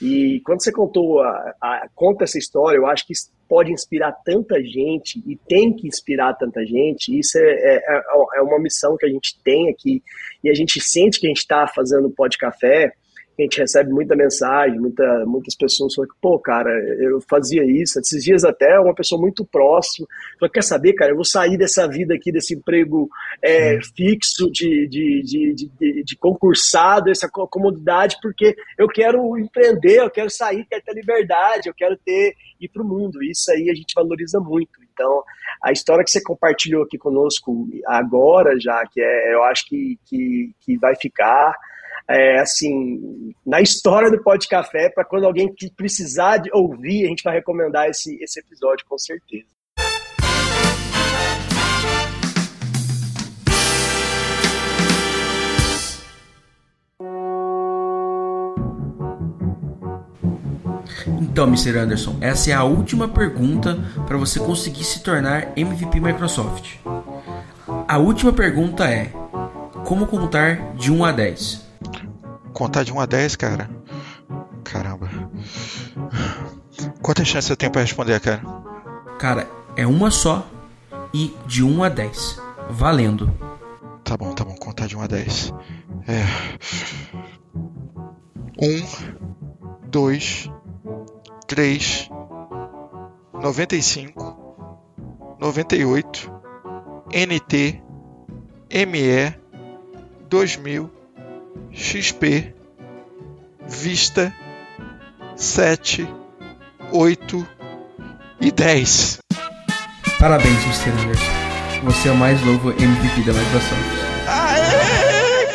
E quando você contou, a, a- conta essa história, eu acho que pode inspirar tanta gente e tem que inspirar tanta gente. Isso é, é, é- é uma missão que a gente tem aqui e a gente sente que a gente está fazendo pode café. A gente recebe muita mensagem, muita, muitas pessoas falam que, pô, cara, eu fazia isso. Esses dias até uma pessoa muito próxima falou, quer saber, cara, eu vou sair dessa vida aqui, desse emprego é, fixo de, de, de, de, de- concursado, essa co- comodidade, porque eu quero empreender, eu quero sair, quero ter liberdade, eu quero ter ir para o mundo. Isso aí a gente valoriza muito. Então, a história que você compartilhou aqui conosco agora, já que é, eu acho que, que, que vai ficar é, assim na história do Pod Café para quando alguém que precisar de ouvir, a gente vai recomendar esse, esse episódio com certeza. Então, Mr. Anderson, essa é a última pergunta para você conseguir se tornar MVP Microsoft. A última pergunta é: como contar de 1 a 10? Contar de 1 a 10, cara. Caramba. Quantas chances eu tenho pra responder, cara? Cara, é uma só e de 1 a 10. Valendo. Tá bom, tá bom, contar de 1 a 10. É. 1, 2, 3, 95, 98, NT, ME, 2000, XP, Vista, 7, 8 e 10. Parabéns, Mr. Anderson. Você é o mais novo MVP da Microsoft. Aê,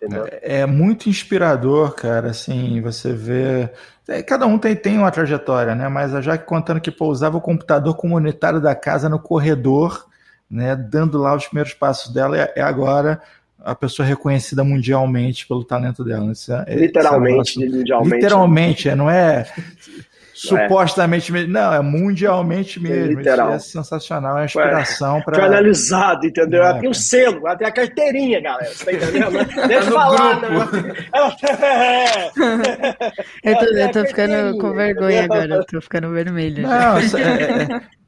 caralho! É muito inspirador, cara, assim, você vê. é, Cada um tem, tem uma trajetória, né? Mas a Jaque contando que pousava o computador comunitário da casa no corredor, né? Dando lá os primeiros passos dela, é, é agora a pessoa reconhecida mundialmente pelo talento dela. Isso é- Literalmente, isso é um mundialmente. Literalmente, é, não é supostamente mesmo. Não, é mundialmente mesmo. literal. Isso é sensacional, é uma inspiração para. analisado, entendeu? É, Ela tem o cara. selo, ela tem a carteirinha, galera. Você tá entendendo? (laughs) Deixa eu no falar, né? Ela é. (laughs) Eu tô, eu tô ficando com vergonha agora, eu tô ficando vermelha. já. Não, isso é, (laughs)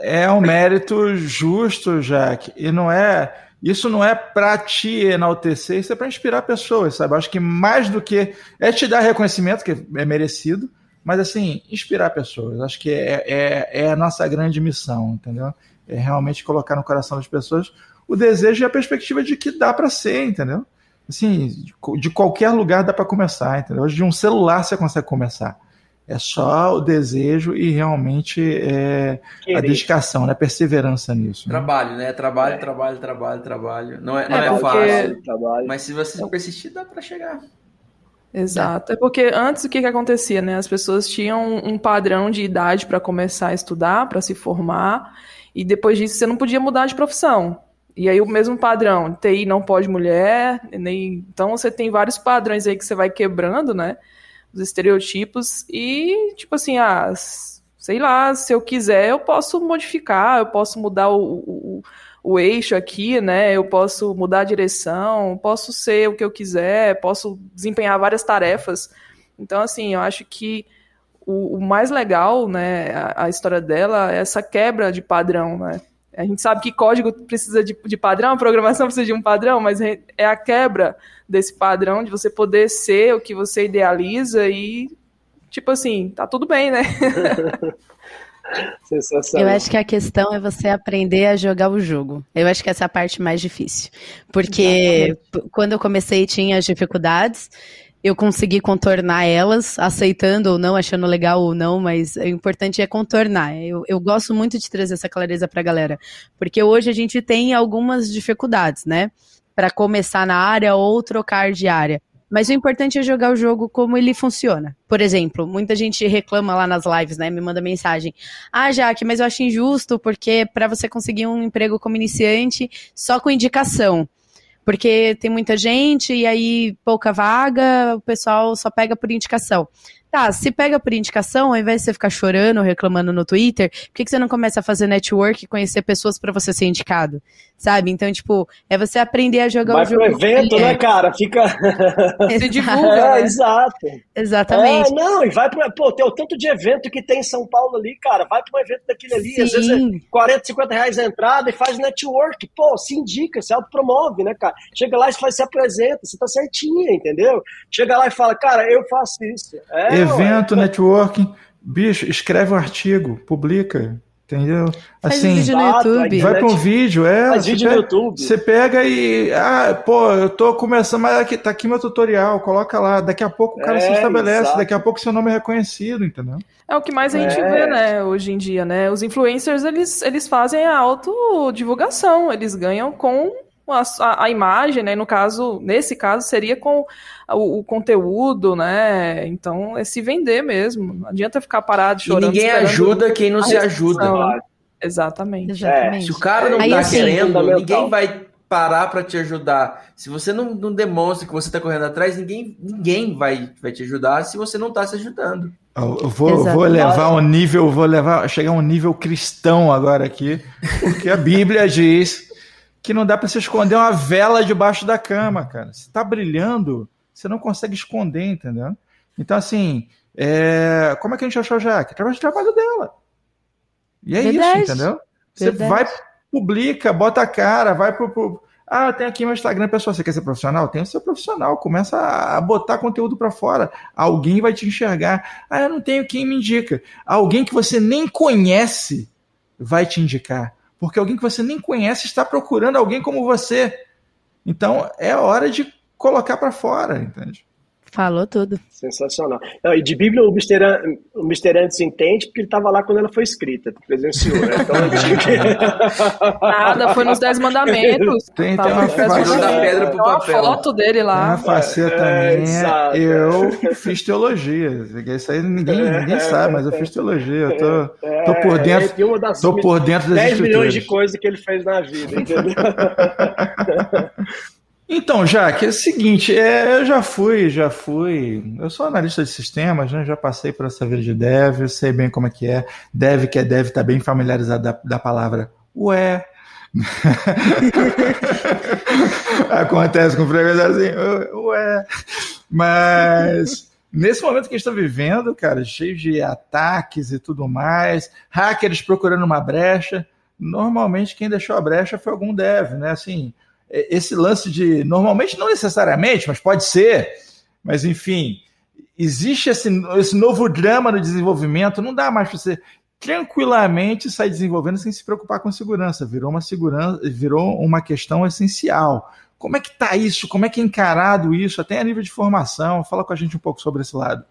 é, um mérito justo, Jaque. E não é. Isso não é para te enaltecer, isso é para inspirar pessoas, sabe? Acho que mais do que. É te dar reconhecimento, que é merecido, mas assim, inspirar pessoas. Acho que é, é, é a nossa grande missão, entendeu? É realmente colocar no coração das pessoas o desejo e a perspectiva de que dá para ser, entendeu? Assim, de, de qualquer lugar dá para começar, entendeu? Hoje de um celular você consegue começar. É só o desejo e realmente é, a dedicação, né? Perseverança nisso. né? Trabalho, né? Trabalho, trabalho, trabalho, trabalho. Não é, não É, é, porque- fácil. Trabalho. Mas se você persistir, dá pra chegar. Exato. É porque antes o que, que acontecia, né? As pessoas tinham um padrão de idade para começar a estudar, para se formar, e depois disso você não podia mudar de profissão. E aí o mesmo padrão, TI não pode mulher, nem... então você tem vários padrões aí que você vai quebrando, né? Os estereotipos e tipo assim, ah, s- sei lá, se eu quiser eu posso modificar, eu posso mudar o, o, o eixo aqui, né? Eu posso mudar a direção, posso ser o que eu quiser, posso desempenhar várias tarefas. Então, assim, eu acho que o, o mais legal, né, a, a história dela é essa quebra de padrão, né? A gente sabe que código precisa de, de padrão, programação precisa de um padrão, mas é a quebra desse padrão de você poder ser o que você idealiza e, tipo assim, tá tudo bem, né? (laughs) Sensacional. Eu acho que a questão é você aprender a jogar o jogo. Eu acho que essa é a parte mais difícil. Porque p- quando eu comecei tinha as dificuldades, eu consegui contornar elas, aceitando ou não, achando legal ou não, mas o importante é contornar. Eu, eu gosto muito de trazer essa clareza pra galera. Porque hoje a gente tem algumas dificuldades, né? Para começar na área ou trocar de área. Mas o importante é jogar o jogo como ele funciona. Por exemplo, muita gente reclama lá nas lives, né? Me manda mensagem. Ah, Jaque, mas eu acho injusto porque para você conseguir um emprego como iniciante só com indicação. Porque tem muita gente e aí pouca vaga, o pessoal só pega por indicação. Tá, se pega por indicação, ao invés de você ficar chorando, reclamando no Twitter, por que, que você não começa a fazer network e conhecer pessoas para você ser indicado? Sabe? Então, tipo, é você aprender a jogar Vai o jogo. pro evento, né, cara? Fica. (laughs) Se divulga, É, né? exato. Exatamente. É, não, e vai pro. Pô, tem o tanto de evento que tem em São Paulo ali, cara. Vai pra um evento daquele ali, às vezes é Sim. 40, 50 reais a entrada e faz network. Pô, se indica, se autopromove, né, cara? Chega lá e faz, se apresenta, você tá certinha, entendeu? Chega lá e fala, cara, eu faço isso. É, Evento, ué, networking. Bicho, escreve um artigo, publica. Entendeu? Faz Assim, vídeo no YouTube. vai para um vídeo, é. Faz você vídeo no pega- YouTube. Você pega e. Ah, pô, eu tô começando, mas aqui, tá aqui meu tutorial, coloca lá. Daqui a pouco o cara se É, estabelece, exato. daqui a pouco seu nome é reconhecido, entendeu? É o que mais a gente É. vê, né, hoje em dia, né? Os influencers, eles, eles fazem a autodivulgação, eles ganham com a, a- imagem, né? No caso, nesse caso, seria com o, o conteúdo, né? Então, é se vender mesmo. Não adianta ficar parado E chorando. ninguém esperando ajuda quem não se ajuda. Exatamente. Exatamente. Se o cara não Aí, tá assim, querendo, ninguém vai parar pra te ajudar. Se você não, não demonstra que você tá correndo atrás, ninguém, ninguém vai, vai te ajudar se você não tá se ajudando. Eu eu vou, Exato. vou levar um nível, vou levar, chegar a um nível cristão agora aqui, porque a Bíblia diz que não dá para se esconder uma vela debaixo da cama, cara. Se tá brilhando, você não consegue esconder, entendeu? Então, assim, é, como é que a gente achou a Jaque? Através do trabalho dela. E é Verdade. isso, entendeu? Você Verdade. vai, publica, bota a cara, vai pro. pro- ah, tem aqui meu Instagram, pessoal. Você quer ser profissional? Tem o seu profissional. Começa a a botar conteúdo pra fora. Alguém vai te enxergar. Ah, eu não tenho quem me indica. Alguém que você nem conhece vai te indicar. Porque alguém que você nem conhece está procurando alguém como você. Então é hora de colocar pra fora, entende? Falou tudo. Sensacional. Não, e de Bíblia o Mr. An- o Mr. Antes entende porque ele estava lá quando ela foi escrita, presenciou, né? Então eu digo que... (laughs) Nada, foi nos Dez Mandamentos. Tem- tem uma faceta- da pedra pro Tem uma papel. foto dele A lá. faceta É, minha, exato. eu fiz teologia. Isso aí ninguém, ninguém sabe, mas eu fiz teologia. Eu tô, tô por É, dentro, tem uma das tô por dentro das 10 milhões de coisas que ele fez na vida, entendeu? (laughs) Então, Jaque, é o seguinte, é, eu já fui, já fui. Eu sou analista de sistemas, né? Já passei por essa vida de dev, eu sei bem como é que é. Dev que é dev, tá bem familiarizado da, da palavra ué. (laughs) Acontece com frequência assim, ué. Mas nesse momento que a gente está vivendo, cara, cheio de ataques e tudo mais, hackers procurando uma brecha, normalmente quem deixou a brecha foi algum dev, né? Assim, esse lance de. Normalmente, não necessariamente, mas pode ser. Mas, enfim, existe esse, esse novo drama no desenvolvimento. Não dá mais para você tranquilamente sair desenvolvendo sem se preocupar com segurança. Virou uma segurança, virou uma questão essencial. Como é que tá isso? Como é que é encarado isso, até a nível de formação? Fala com a gente um pouco sobre esse lado.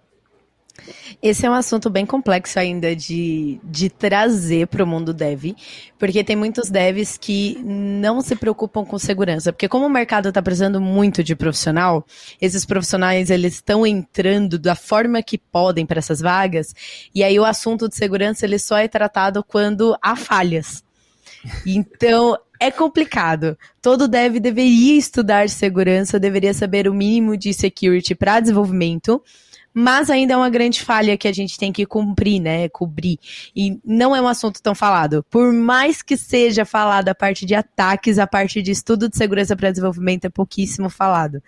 Esse é um assunto bem complexo ainda de, de trazer para o mundo dev, porque tem muitos devs que não se preocupam com segurança, porque como o mercado está precisando muito de profissional, esses profissionais eles estão entrando da forma que podem para essas vagas, e aí o assunto de segurança ele só é tratado quando há falhas. Então, é complicado. Todo dev deveria estudar segurança, deveria saber o mínimo de security para desenvolvimento, mas ainda é uma grande falha que a gente tem que cumprir, né? Cobrir. E não é um assunto tão falado. Por mais que seja falado a parte de ataques, a parte de estudo de segurança para desenvolvimento é pouquíssimo falado.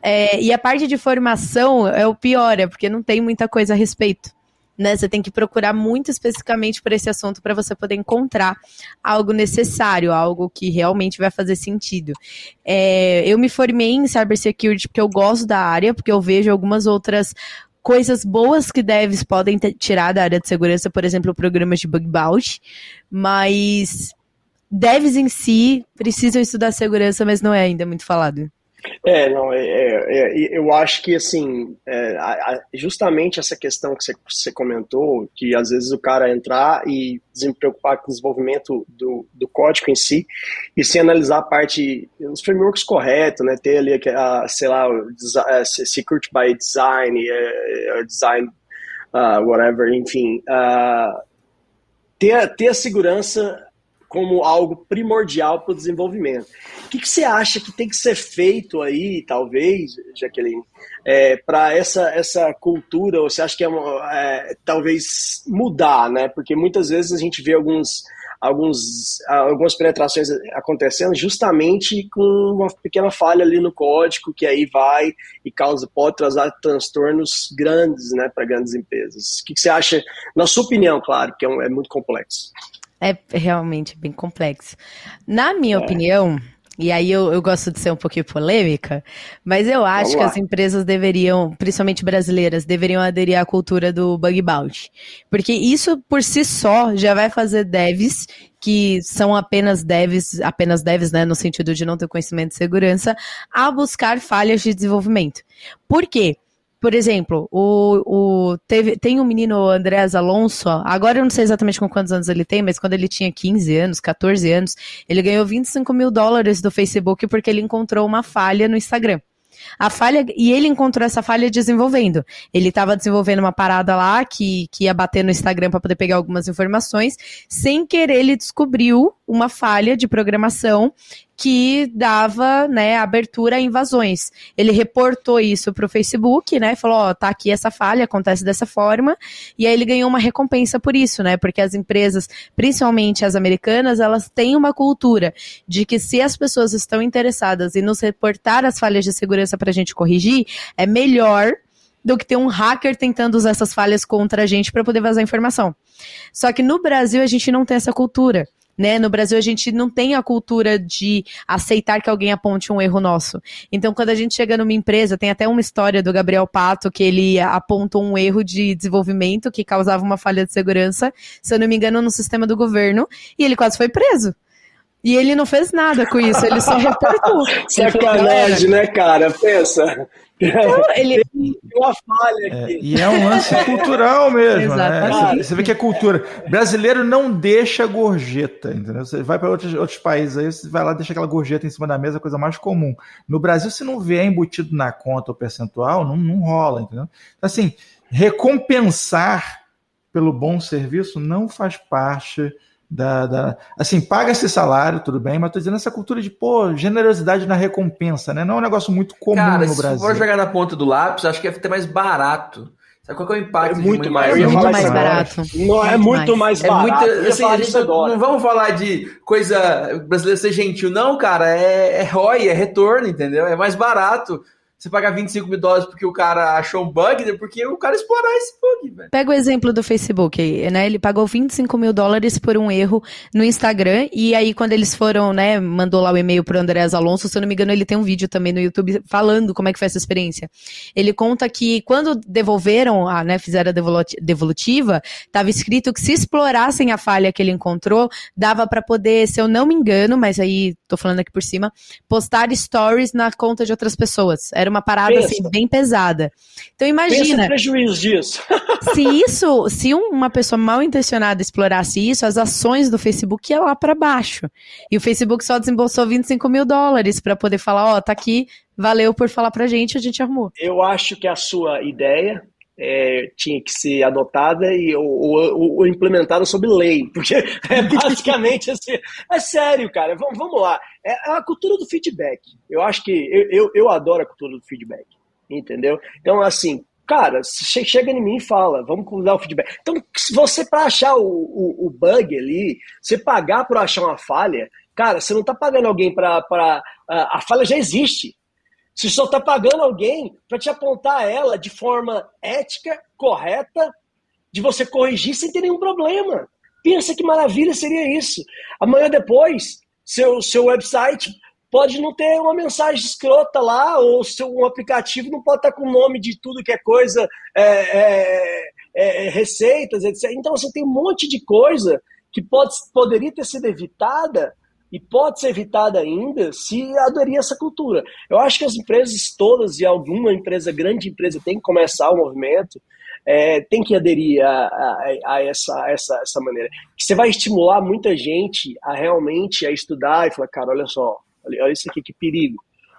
É, e a parte de formação é o pior, é porque não tem muita coisa a respeito. Né? Você tem que procurar muito especificamente por esse assunto para você poder encontrar algo necessário, algo que realmente vai fazer sentido. É, eu me formei em cybersecurity porque eu gosto da área, porque eu vejo algumas outras coisas boas que devs podem tirar da área de segurança, por exemplo, programas de bug bounty, mas devs em si precisam estudar segurança, mas não é ainda muito falado. É, não, é, é, é, eu acho que assim, é, a- justamente essa questão que você, comentou, que às vezes o cara entrar e se preocupar com o desenvolvimento do, do código em si, e sem analisar a parte, os frameworks corretos, né, ter ali, a, sei lá, é, security by design, é, design, ah, whatever, enfim, ah, ter, ter a segurança como algo primordial para o desenvolvimento. O que, que você acha que tem que ser feito aí, talvez, Jaqueline, para essa, essa cultura, você acha que é, é, talvez mudar, né? Porque muitas vezes a gente vê alguns, alguns, algumas penetrações acontecendo justamente com uma pequena falha ali no código, que aí vai e causa, pode trazer transtornos grandes né, para grandes empresas. O que, que você acha, na sua opinião, claro, que é, um, é muito complexo. É realmente bem complexo. Na minha opinião, e aí eu, eu gosto de ser um pouquinho polêmica, mas eu acho que as empresas deveriam, principalmente brasileiras, deveriam aderir à cultura do bug bounty. Porque isso por si só já vai fazer devs que são apenas devs, apenas devs, né, no sentido de não ter conhecimento de segurança, a buscar falhas de desenvolvimento. Por quê? Por exemplo, o, o, teve, tem um menino, Andrés Alonso, agora eu não sei exatamente com quantos anos ele tem, mas quando ele tinha 15 anos, 14 anos, ele ganhou 25 mil dólares do Facebook porque ele encontrou uma falha no Instagram. A falha, e ele encontrou essa falha desenvolvendo. Ele estava desenvolvendo uma parada lá que, que ia bater no Instagram para poder pegar algumas informações. Sem querer, ele descobriu uma falha de programação que dava, né, abertura a invasões. Ele reportou isso para o Facebook, né, falou, ó, tá aqui essa falha, acontece dessa forma, e aí ele ganhou uma recompensa por isso, né, porque as empresas, principalmente as americanas, elas têm uma cultura de que se as pessoas estão interessadas em nos reportar as falhas de segurança para a gente corrigir, é melhor do que ter um hacker tentando usar essas falhas contra a gente para poder vazar informação. Só que no Brasil a gente não tem essa cultura. Né? No Brasil a gente não tem a cultura de aceitar que alguém aponte um erro nosso. Então, quando a gente chega numa empresa, tem até uma história do Gabriel Pato que ele apontou um erro de desenvolvimento que causava uma falha de segurança, se eu não me engano, no sistema do governo, e ele quase foi preso. E ele não fez nada com isso, ele só reportou. (laughs) Sacanagem, né, cara? Pensa. Então, ele... Tem uma falha É, aqui. e é um lance (laughs) cultural mesmo, né? Você vê que é cultura. Brasileiro não deixa gorjeta, entendeu? Você vai para outros, outros países aí, você vai lá deixa aquela gorjeta em cima da mesa, coisa mais comum. No Brasil, se não vier embutido na conta o percentual, não, não rola, entendeu? Então, assim, recompensar pelo bom serviço não faz parte da. da assim, paga esse salário, tudo bem, mas tô dizendo essa cultura de, pô, generosidade na recompensa, né? Não é um negócio muito comum Cara, no se Brasil. for jogar na ponta do lápis, acho que é até mais barato. Sabe qual que é o impacto? É muito mais, ia muito mais barato. Não, é muito mais É barato. muito, Eu ia assim, não vamos falar de coisa brasileira ser gentil, não, cara. É, é ROI, é retorno, entendeu? É mais barato você pagar 25 mil dólares porque o cara achou um bug, né? porque o cara explorar esse bug, velho. Pega o exemplo do Facebook, aí, né? Ele pagou 25 mil dólares por um erro no Instagram. E aí, quando eles foram, né, mandou lá o e-mail pro Andrés Alonso, se eu não me engano, ele tem um vídeo também no YouTube falando como é que foi essa experiência. Ele conta que quando devolveram, a, né, fizeram a devolutiva, tava escrito que se explorassem a falha que ele encontrou, dava pra poder, se eu não me engano, mas aí tô falando aqui por cima, postar stories na conta de outras pessoas. Era uma parada Pensa. assim bem pesada. Então Pensa imagina, o prejuízo disso. (laughs) se isso, se uma pessoa mal intencionada explorasse isso, as ações do Facebook iam lá para baixo. E o Facebook só desembolsou 25 mil dólares para poder falar, ó, tá aqui, valeu por falar pra gente, a gente arrumou. Eu acho que a sua ideia é, tinha que ser adotada e, ou, ou- ou implementada sob lei, porque (laughs) é basicamente assim. É sério, cara. Vamos, vamos lá. É a cultura do feedback. Eu acho que eu, eu, eu adoro a cultura do feedback, entendeu? Então, assim, cara, che- chega em mim e fala, vamos dar o feedback. Então, se você para achar o, o, o bug ali, você pagar para achar uma falha, cara, você não tá pagando alguém para a, a falha já existe. Você só está pagando alguém para te apontar ela de forma ética, correta, de você corrigir sem ter nenhum problema. Pensa que maravilha seria isso. Amanhã depois, seu, seu website pode não ter uma mensagem escrota lá, ou seu um aplicativo não pode estar com o nome de tudo que é coisa, é, é, é, receitas, etc. Então você tem um monte de coisa que pode, poderia ter sido evitada e pode ser evitada ainda se aderir a essa cultura. Eu acho que as empresas todas, e alguma empresa, grande empresa, tem que começar o movimento, é, tem que aderir a, a, a essa, essa, essa maneira. Que você vai estimular muita gente a realmente a estudar e falar, cara, olha só, olha, isso aqui, que perigo.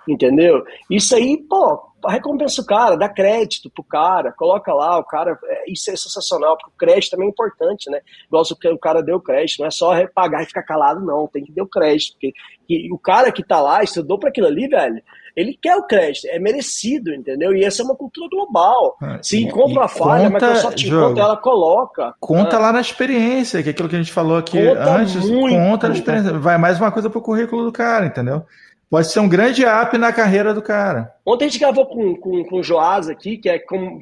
Entendeu? Isso aí, pô, recompensa o cara, dá crédito pro cara, coloca lá, o cara. é, Isso é sensacional, porque o crédito também é importante, né? Igual se o que o cara deu crédito, não é só pagar e ficar calado, não. Tem que dar o crédito. Porque e o cara que tá lá, estudou para aquilo ali, velho, ele quer o crédito, é merecido, entendeu? E essa é uma cultura global. Ah, Se encontra uma falha, a conta, Microsoft jogo. encontra, ela coloca. Conta Ah, lá na experiência, que é aquilo que a gente falou aqui Conta antes. muito. Conta na experiência. Vai mais uma coisa pro currículo do cara, entendeu? Pode ser um grande app na carreira do cara. Ontem a gente gravou com, com, com o Joás aqui, que é com.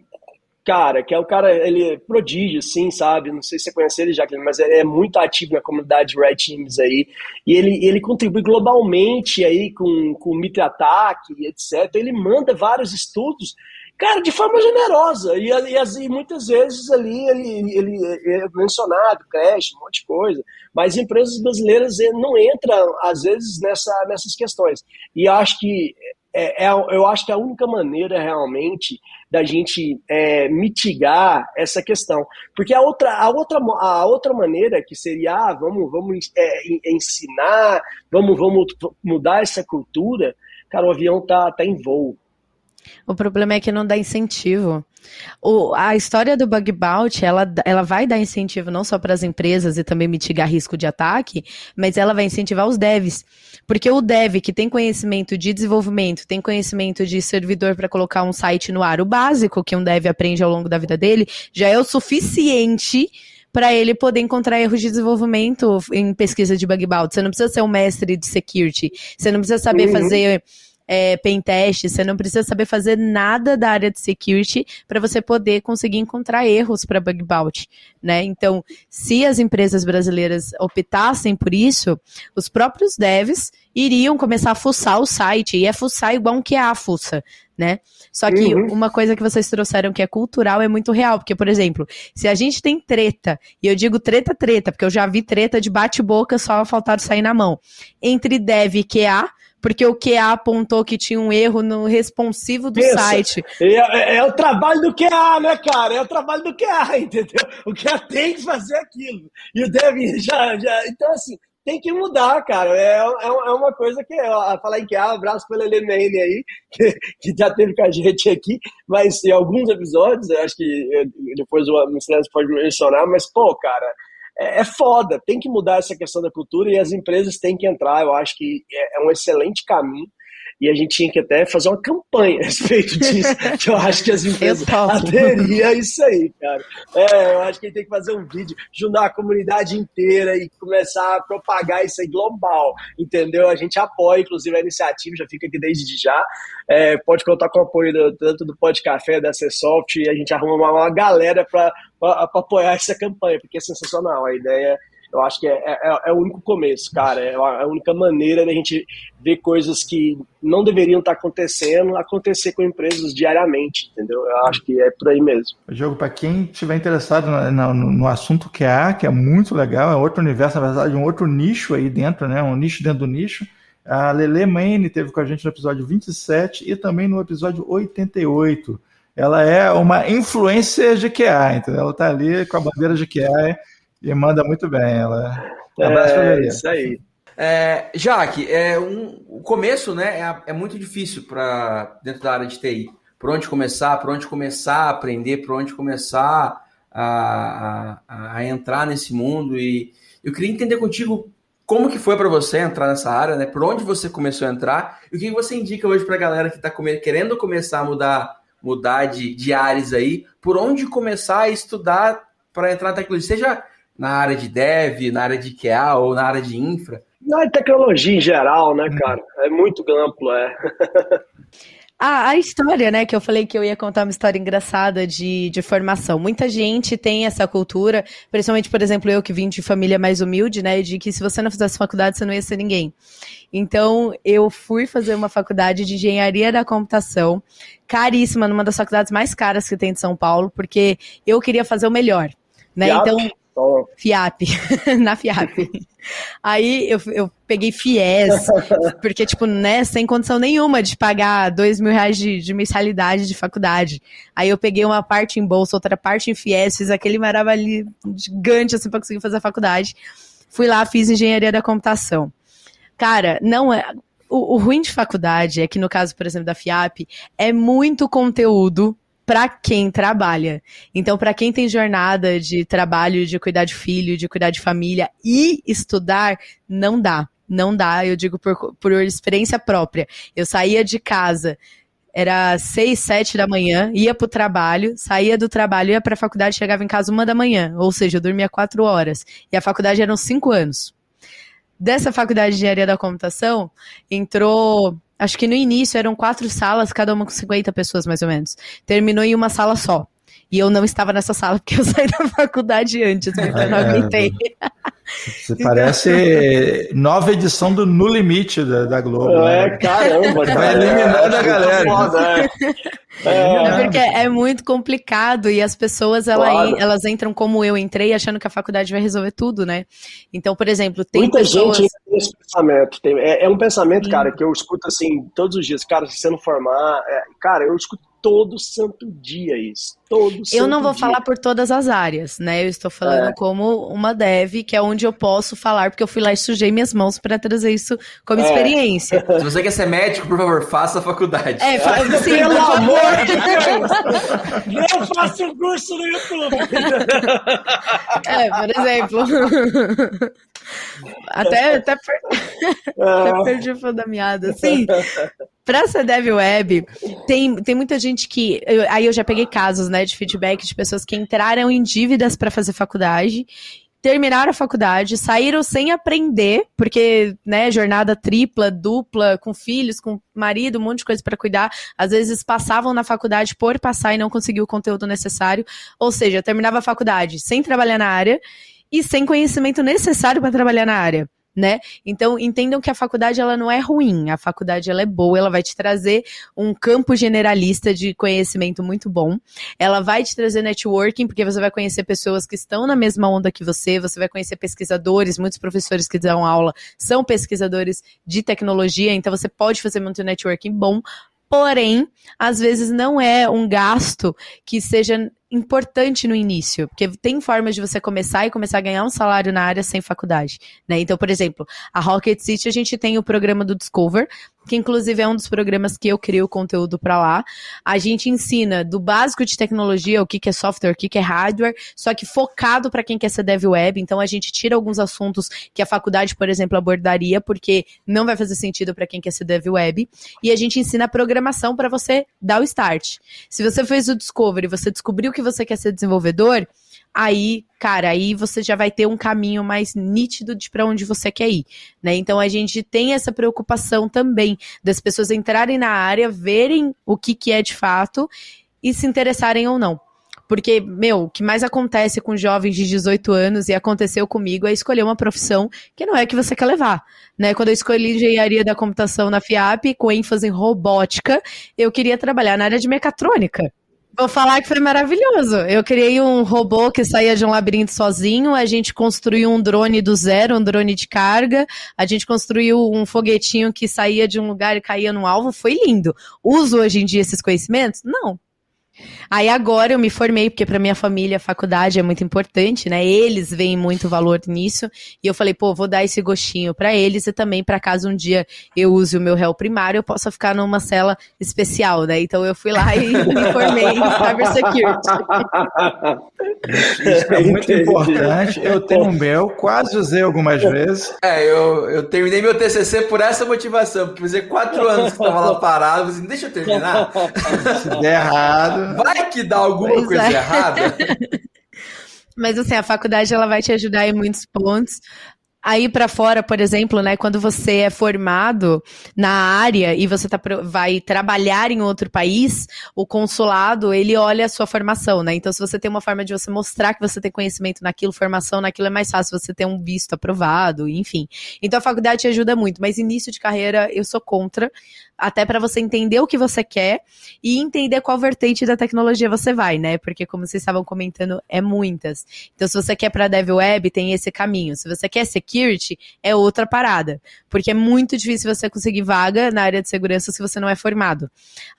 Cara, que é o cara, ele é prodígio, assim, sabe? Não sei se você conhece ele, Jacqueline, mas é, é muito ativo na comunidade Red Teams aí. E ele, ele contribui globalmente aí com, com o Mitre Ataque, etc. Ele manda vários estudos, cara, de forma generosa. E, e, e muitas vezes ali ele, ele é mencionado, creche, um monte de coisa. Mas empresas brasileiras eh, não entram, às vezes, nessa, nessas questões. E acho que é, é, eu acho que a única maneira realmente da gente é, mitigar essa questão. Porque a outra, a outra, a outra maneira que seria, ah, vamos, vamos é, en- ensinar, vamos, vamos mudar essa cultura, cara, o avião tá, tá em voo. O problema é que não dá incentivo. O, a história do bug bounty, ela, ela vai dar incentivo não só para as empresas e também mitigar risco de ataque, mas ela vai incentivar os devs. Porque o dev que tem conhecimento de desenvolvimento, tem conhecimento de servidor para colocar um site no ar, o básico que um dev aprende ao longo da vida dele, já é o suficiente para ele poder encontrar erros de desenvolvimento em pesquisa de bug bounty. Você não precisa ser um mestre de security, você não precisa saber uhum. fazer é, pen test, você não precisa saber fazer nada da área de security para você poder conseguir encontrar erros para bug bounty, né? Então, se as empresas brasileiras optassem por isso, os próprios devs iriam começar a fuçar o site, e é fuçar igual um QA fuça, né? Só que uhum. uma coisa que vocês trouxeram que é cultural é muito real, porque, por exemplo, se a gente tem treta, e eu digo treta, treta, porque eu já vi treta de bate-boca só faltar sair na mão, entre dev e QA, porque o QA apontou que tinha um erro no responsivo do Pensa, site. É, é, é, o trabalho do QA, né, cara? É o trabalho do QA, (laughs) entendeu? O QA tem que fazer aquilo. E o Dev já, já. Então, assim, tem que mudar, cara. É, é, é uma coisa que, ó, falar em QA, abraço pelo LMN aí, (laughs) que, que já teve com a gente aqui, mas em alguns episódios, eu acho que depois o Ministério pode mencionar, mas, pô, cara é, é foda, tem que mudar essa questão da cultura e as empresas têm que entrar. Eu acho que é, é um excelente caminho e a gente tinha que até fazer uma campanha (laughs) a respeito disso, que eu acho que as empresas aderiam a isso aí, cara. É, eu acho que a gente tem que fazer um vídeo, juntar a comunidade inteira e começar a propagar isso aí global, entendeu? A gente apoia, inclusive, a iniciativa, já fica aqui desde já. É, pode contar com o apoio do, tanto do Pod Café, da C-Soft, e a gente arruma uma, uma galera para apoiar essa campanha, porque é sensacional. A ideia eu acho que é, é, é, o único começo, cara. É a única maneira da gente ver coisas que não deveriam estar acontecendo, acontecer com empresas diariamente, entendeu? Eu acho que é por aí mesmo. Jogo, para quem estiver interessado no, no, no, assunto que há, que é muito legal, é outro universo, na verdade, um outro nicho aí dentro, né? Um nicho dentro do nicho. A Lele Maine teve com a gente no episódio 27 e também no episódio 88. Ela é uma influência de QA, entendeu? Ela está ali com a bandeira de QA e manda muito bem. Ela. É, isso aí. É, Jaque, é um, o começo né, é, é muito difícil para dentro da área de TI. Por onde começar, por onde começar a aprender, por onde começar a, a, a entrar nesse mundo. E eu queria entender contigo como que foi para você entrar nessa área, né? Por onde você começou a entrar e o que você indica hoje para a galera que está querendo começar a mudar, mudar de, de áreas aí, por onde começar a estudar para entrar na tecnologia, seja na área de dev, na área de QA ou na área de infra? Na tecnologia em geral, né, hum. cara? É muito amplo, é. (laughs) Ah, a história, né, que eu falei que eu ia contar uma história engraçada de, de formação. Muita gente tem essa cultura, principalmente, por exemplo, eu que vim de família mais humilde, né, de que se você não fizesse faculdade, você não ia ser ninguém. Então, eu fui fazer uma faculdade de engenharia da computação, caríssima, numa das faculdades mais caras que tem de São Paulo, porque eu queria fazer o melhor, né? Então, FIAP, (laughs) na FIAP. Aí eu, eu peguei FIES, porque, tipo, né, sem condição nenhuma de pagar dois mil reais de, de mensalidade de faculdade. Aí eu peguei uma parte em bolsa, outra parte em FIES, fiz aquele maravilha gigante, assim, pra conseguir fazer a faculdade. Fui lá, fiz engenharia da computação. Cara, não é. O, o ruim de faculdade é que, no caso, por exemplo, da FIAP, é muito conteúdo para quem trabalha. Então, para quem tem jornada de trabalho, de cuidar de filho, de cuidar de família e estudar, não dá. Não dá, eu digo por, por experiência própria. Eu saía de casa, era seis, sete da manhã, ia pro trabalho, saía do trabalho, ia pra faculdade, chegava em casa uma da manhã. Ou seja, eu dormia quatro horas. E a faculdade eram cinco anos. Dessa faculdade de engenharia da computação, entrou Acho que no início eram quatro salas, cada uma com 50 pessoas, mais ou menos. Terminou em uma sala só. E eu não estava nessa sala porque eu (laughs) saí da faculdade antes, porque eu não aguentei. Você parece nova edição do No Limite da, da Globo. É, né? caramba, Vai eliminando a galera. Foda, é. É. Porque é muito complicado e as pessoas ela, claro. elas entram como eu entrei achando que a faculdade vai resolver tudo, né? Então, por exemplo, tem Muita pessoas... gente tem esse pensamento. Tem, é, é, um pensamento, Sim. cara, que eu escuto assim todos os dias. Cara, se você não formar... É, cara, eu escuto todo santo dia isso. Todo Eu não vou dia. falar por todas as áreas, né? Eu estou falando É. como uma dev, que é onde eu posso falar, porque eu fui lá e sujei minhas mãos para trazer isso como É. experiência. (laughs) Se você quer ser médico, por favor, faça a faculdade. É, fa- sim, Pelo amor de Deus! (laughs) Não faça um curso no YouTube! É, por exemplo. (laughs) até, até, per- até perdi o fio da meada. Assim, pra ser dev web, tem, tem muita gente que. eu- aí eu já peguei casos, né, de feedback de pessoas que entraram em dívidas pra fazer faculdade. Terminaram a faculdade, saíram sem aprender, porque, né, jornada tripla, dupla, com filhos, com marido, um monte de coisa pra cuidar. Às vezes passavam na faculdade por passar e não conseguiu o conteúdo necessário. Ou seja, terminava a faculdade sem trabalhar na área e sem conhecimento necessário para trabalhar na área. Né? Então, entendam que a faculdade ela não é ruim, a faculdade ela é boa, ela vai te trazer um campo generalista de conhecimento muito bom. Ela vai te trazer networking, porque você vai conhecer pessoas que estão na mesma onda que você, você vai conhecer pesquisadores, muitos professores que dão aula são pesquisadores de tecnologia, então você pode fazer muito networking bom. Porém, às vezes não é um gasto que seja importante no início, porque tem formas de você começar e começar a ganhar um salário na área sem faculdade, né? Então, por exemplo, a Rocket City a gente tem o programa do Discover, que inclusive é um dos programas que eu crio conteúdo para lá. A gente ensina do básico de tecnologia, o que que é software, o que que é hardware, só que focado para quem quer ser dev web. Então a gente tira alguns assuntos que a faculdade, por exemplo, abordaria, porque não vai fazer sentido para quem quer ser dev web, e a gente ensina programação para você dar o start. Se você fez o Discovery, você descobriu que você quer ser desenvolvedor, aí, cara, aí você já vai ter um caminho mais nítido de para onde você quer ir, né? Então a gente tem essa preocupação também das pessoas entrarem na área, verem o que que é de fato e se interessarem ou não. Porque, meu, o que mais acontece com jovens de 18 anos e aconteceu comigo é escolher uma profissão que não é que você quer levar. Né? Quando eu escolhi engenharia da computação na FIAP, com ênfase em robótica, eu queria trabalhar na área de mecatrônica. Vou falar que foi maravilhoso. Eu criei um robô que saía de um labirinto sozinho, a gente construiu um drone do zero, um drone de carga, a gente construiu um foguetinho que saía de um lugar e caía no alvo, foi lindo. Uso hoje em dia esses conhecimentos? Não. Aí agora eu me formei, porque para minha família a faculdade é muito importante, né? Eles veem muito valor nisso. E eu falei, pô, vou dar esse gostinho para eles e também para caso um dia eu use o meu réu primário, eu possa ficar numa cela especial, né? Então eu fui lá e me formei em cybersecurity. Isso (laughs) é muito Entendi. importante. Eu tenho um meu, quase usei algumas vezes. É, eu, eu terminei meu TCC por essa motivação, porque fazer quatro anos que eu tava lá parado, assim, deixa eu terminar. Se der errado. Vai que dá alguma Pois coisa é. errada. (laughs) Mas assim, a faculdade ela vai te ajudar em muitos pontos. Aí para fora, por exemplo, né, quando você é formado na área e você tá, vai trabalhar em outro país, o consulado, ele olha a sua formação, né? Então, se você tem uma forma de você mostrar que você tem conhecimento naquilo, formação naquilo, é mais fácil você ter um visto aprovado, enfim. Então, a faculdade te ajuda muito, mas início de carreira eu sou contra, até para você entender o que você quer e entender qual vertente da tecnologia você vai, né? Porque como vocês estavam comentando, é muitas. Então, se você quer para dev web, tem esse caminho. Se você quer security, é outra parada, porque é muito difícil você conseguir vaga na área de segurança se você não é formado.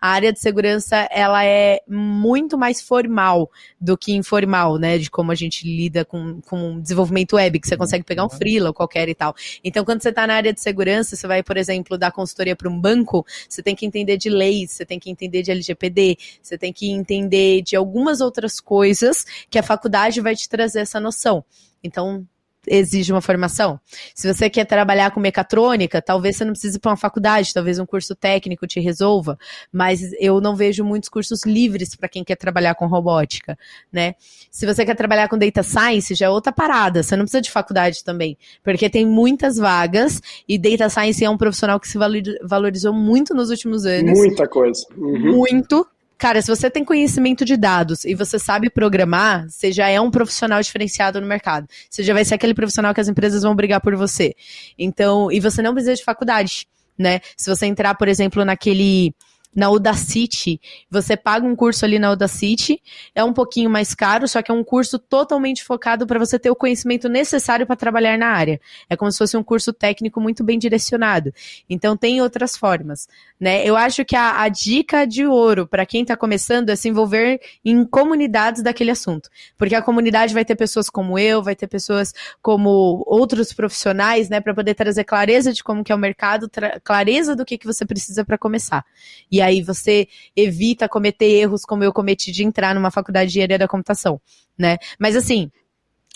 A área de segurança, ela é muito mais formal do que informal, né? De como a gente lida com, com desenvolvimento web, que você consegue pegar um freela ou qualquer e tal. Então, quando você está na área de segurança, você vai, por exemplo, dar consultoria para um banco, você tem que entender de leis, você tem que entender de LGPD, você tem que entender de algumas outras coisas que a faculdade vai te trazer essa noção. Então, exige uma formação. Se você quer trabalhar com mecatrônica, talvez você não precise ir para uma faculdade, talvez um curso técnico te resolva, mas eu não vejo muitos cursos livres para quem quer trabalhar com robótica, né? Se você quer trabalhar com data science, já é outra parada, você não precisa de faculdade também, porque tem muitas vagas e data science é um profissional que se valori- valorizou muito nos últimos anos Muita coisa. Uhum. muito. Cara, se você tem conhecimento de dados e você sabe programar, você já é um profissional diferenciado no mercado. Você já vai ser aquele profissional que as empresas vão brigar por você. Então, e você não precisa de faculdade, né? Se você entrar, por exemplo, naquele na Udacity, você paga um curso ali na Udacity, é um pouquinho mais caro, só que é um curso totalmente focado para você ter o conhecimento necessário para trabalhar na área. É como se fosse um curso técnico muito bem direcionado. Então tem outras formas, né? Eu acho que a, a dica de ouro para quem está começando é se envolver em comunidades daquele assunto, porque a comunidade vai ter pessoas como eu, vai ter pessoas como outros profissionais, né, para poder trazer clareza de como que é o mercado, clareza do que que você precisa para começar. E aí você evita cometer erros como eu cometi de entrar numa faculdade de engenharia da computação, né? Mas assim,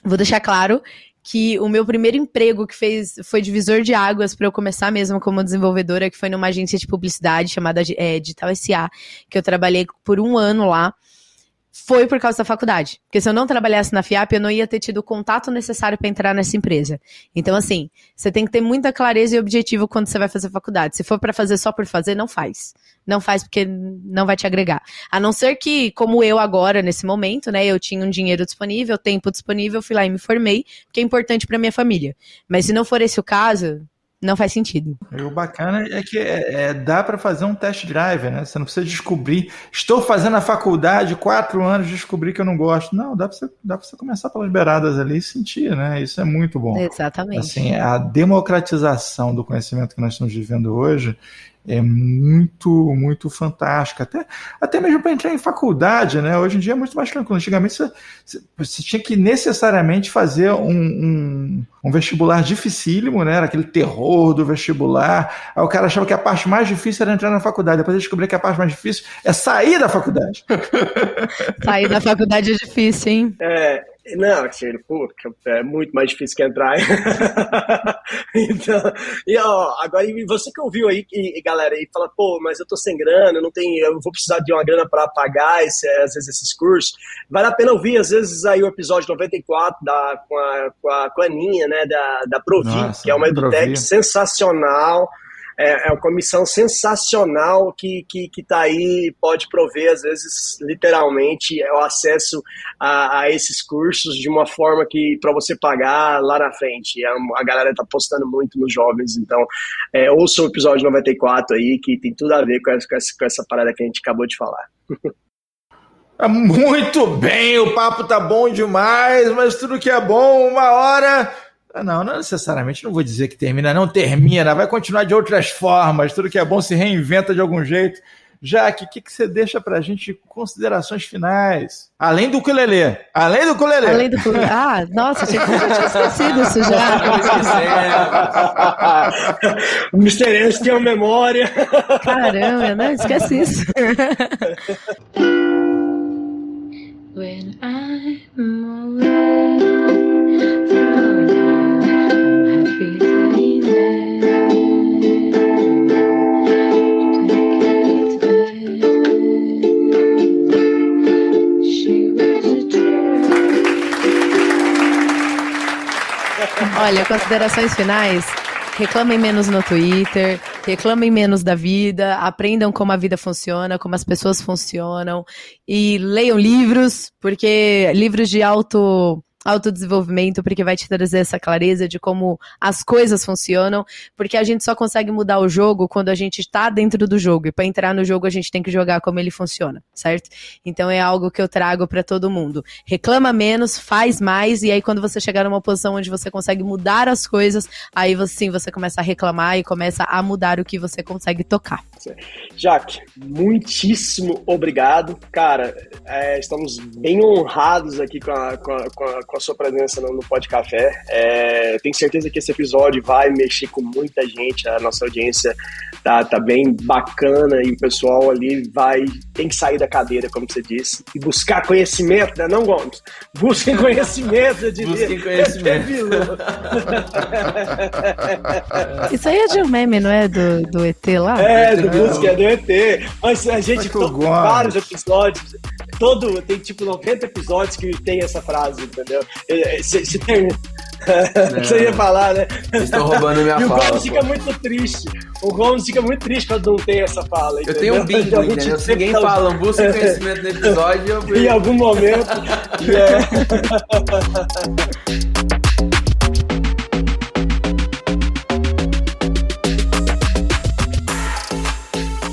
vou deixar claro que o meu primeiro emprego que fez foi divisor de águas para eu começar mesmo como desenvolvedora, que foi numa agência de publicidade chamada é, Digital SA, que eu trabalhei por um ano lá foi por causa da faculdade. Porque se eu não trabalhasse na FIAP, eu não ia ter tido o contato necessário para entrar nessa empresa. Então, assim, você tem que ter muita clareza e objetivo quando você vai fazer faculdade. Se for para fazer só por fazer, não faz. Não faz porque não vai te agregar. A não ser que, como eu agora, nesse momento, né, eu tinha um dinheiro disponível, tempo disponível, fui lá e me formei, que é importante para minha família. Mas se não for esse o caso, não faz sentido. E o bacana é que é, é dá para fazer um test drive, né? Você não precisa descobrir. Estou fazendo a faculdade, quatro anos, descobri que eu não gosto. Não, dá para você, dá você começar pelas beiradas ali e sentir, né? Isso é muito bom. Exatamente. Assim, a democratização do conhecimento que nós estamos vivendo hoje é muito, muito fantástica. Até, até mesmo para entrar em faculdade, né? Hoje em dia é muito mais tranquilo. Antigamente você, você tinha que necessariamente fazer um, um, um, vestibular dificílimo, né? Era aquele terror do vestibular. Aí o cara achava que a parte mais difícil era entrar na faculdade. Depois ele descobriu que a parte mais difícil é sair da faculdade. (laughs) sair da faculdade é difícil, hein? É, não, tiro, pô, é muito mais difícil que entrar. (laughs) então, e ó, agora você que ouviu aí, e, galera, e fala, pô, mas eu tô sem grana, eu não tenho, eu vou precisar de uma grana para pagar esse, às vezes esses cursos. Vale a pena ouvir, às vezes, aí o episódio 94 da, com, a, com, a, com a Aninha, né, da, da Provi, Nossa, que é uma edutech sensacional é, é uma comissão sensacional que está que, que tá aí, pode prover, às vezes, literalmente, é o acesso a, a esses cursos de uma forma que para você pagar lá na frente. A, é a galera está postando muito nos jovens, então é, ouça o episódio 94 aí, que tem tudo a ver com essa, com essa, parada que a gente acabou de falar. (laughs) Muito bem, o papo tá bom demais, mas tudo que é bom, uma hora não, não necessariamente, não vou dizer que termina, não termina, vai continuar de outras formas, tudo que é bom se reinventa de algum jeito. Jaque, o que, que você deixa pra gente de considerações finais? Além do ukulele. Além do ukulele. Além do ukulele. Ah, nossa, achei que eu tinha esquecido isso já. o Mr. Enzo tem uma memória. Caramba, não, esquece isso. When I'm away from Olha, considerações finais. Reclamem menos no Twitter, reclamem menos da vida, aprendam como a vida funciona, como as pessoas funcionam e leiam livros, porque livros de auto autodesenvolvimento, porque vai te trazer essa clareza de como as coisas funcionam, porque a gente só consegue mudar o jogo quando a gente está dentro do jogo, e para entrar no jogo a gente tem que jogar como ele funciona, certo? Então é algo que eu trago para todo mundo. Reclama menos, faz mais, e aí quando você chegar numa posição onde você consegue mudar as coisas, aí você, sim, você começa a reclamar e começa a mudar o que você consegue tocar. Jaque, muitíssimo obrigado. Cara, é, estamos bem honrados aqui com a, com a, com a com a sua presença no, no Pod Café. É, tenho certeza que esse episódio vai mexer com muita gente, a nossa audiência tá, tá bem bacana e o pessoal ali vai, tem que sair da cadeira, como você disse, e buscar conhecimento, né, não, Gomes? Busquem conhecimento, eu diria. Busquem conhecimento. (laughs) Isso aí é de um meme, não é? Do, do ET lá? É, do Busca, é do ET. Mas a gente, tem vários episódios, todo, tem tipo 90 episódios que tem essa frase, entendeu? Se, se tem. (laughs) Você ia falar, né? Estão roubando minha (laughs) e fala. O Gomes fica muito triste. O Gomes fica muito triste quando não tem essa fala. Entendeu? Eu tenho um bingo, (laughs) entendeu? Se ninguém tá... fala, busca conhecimento no episódio. Eu... em algum momento. yeah.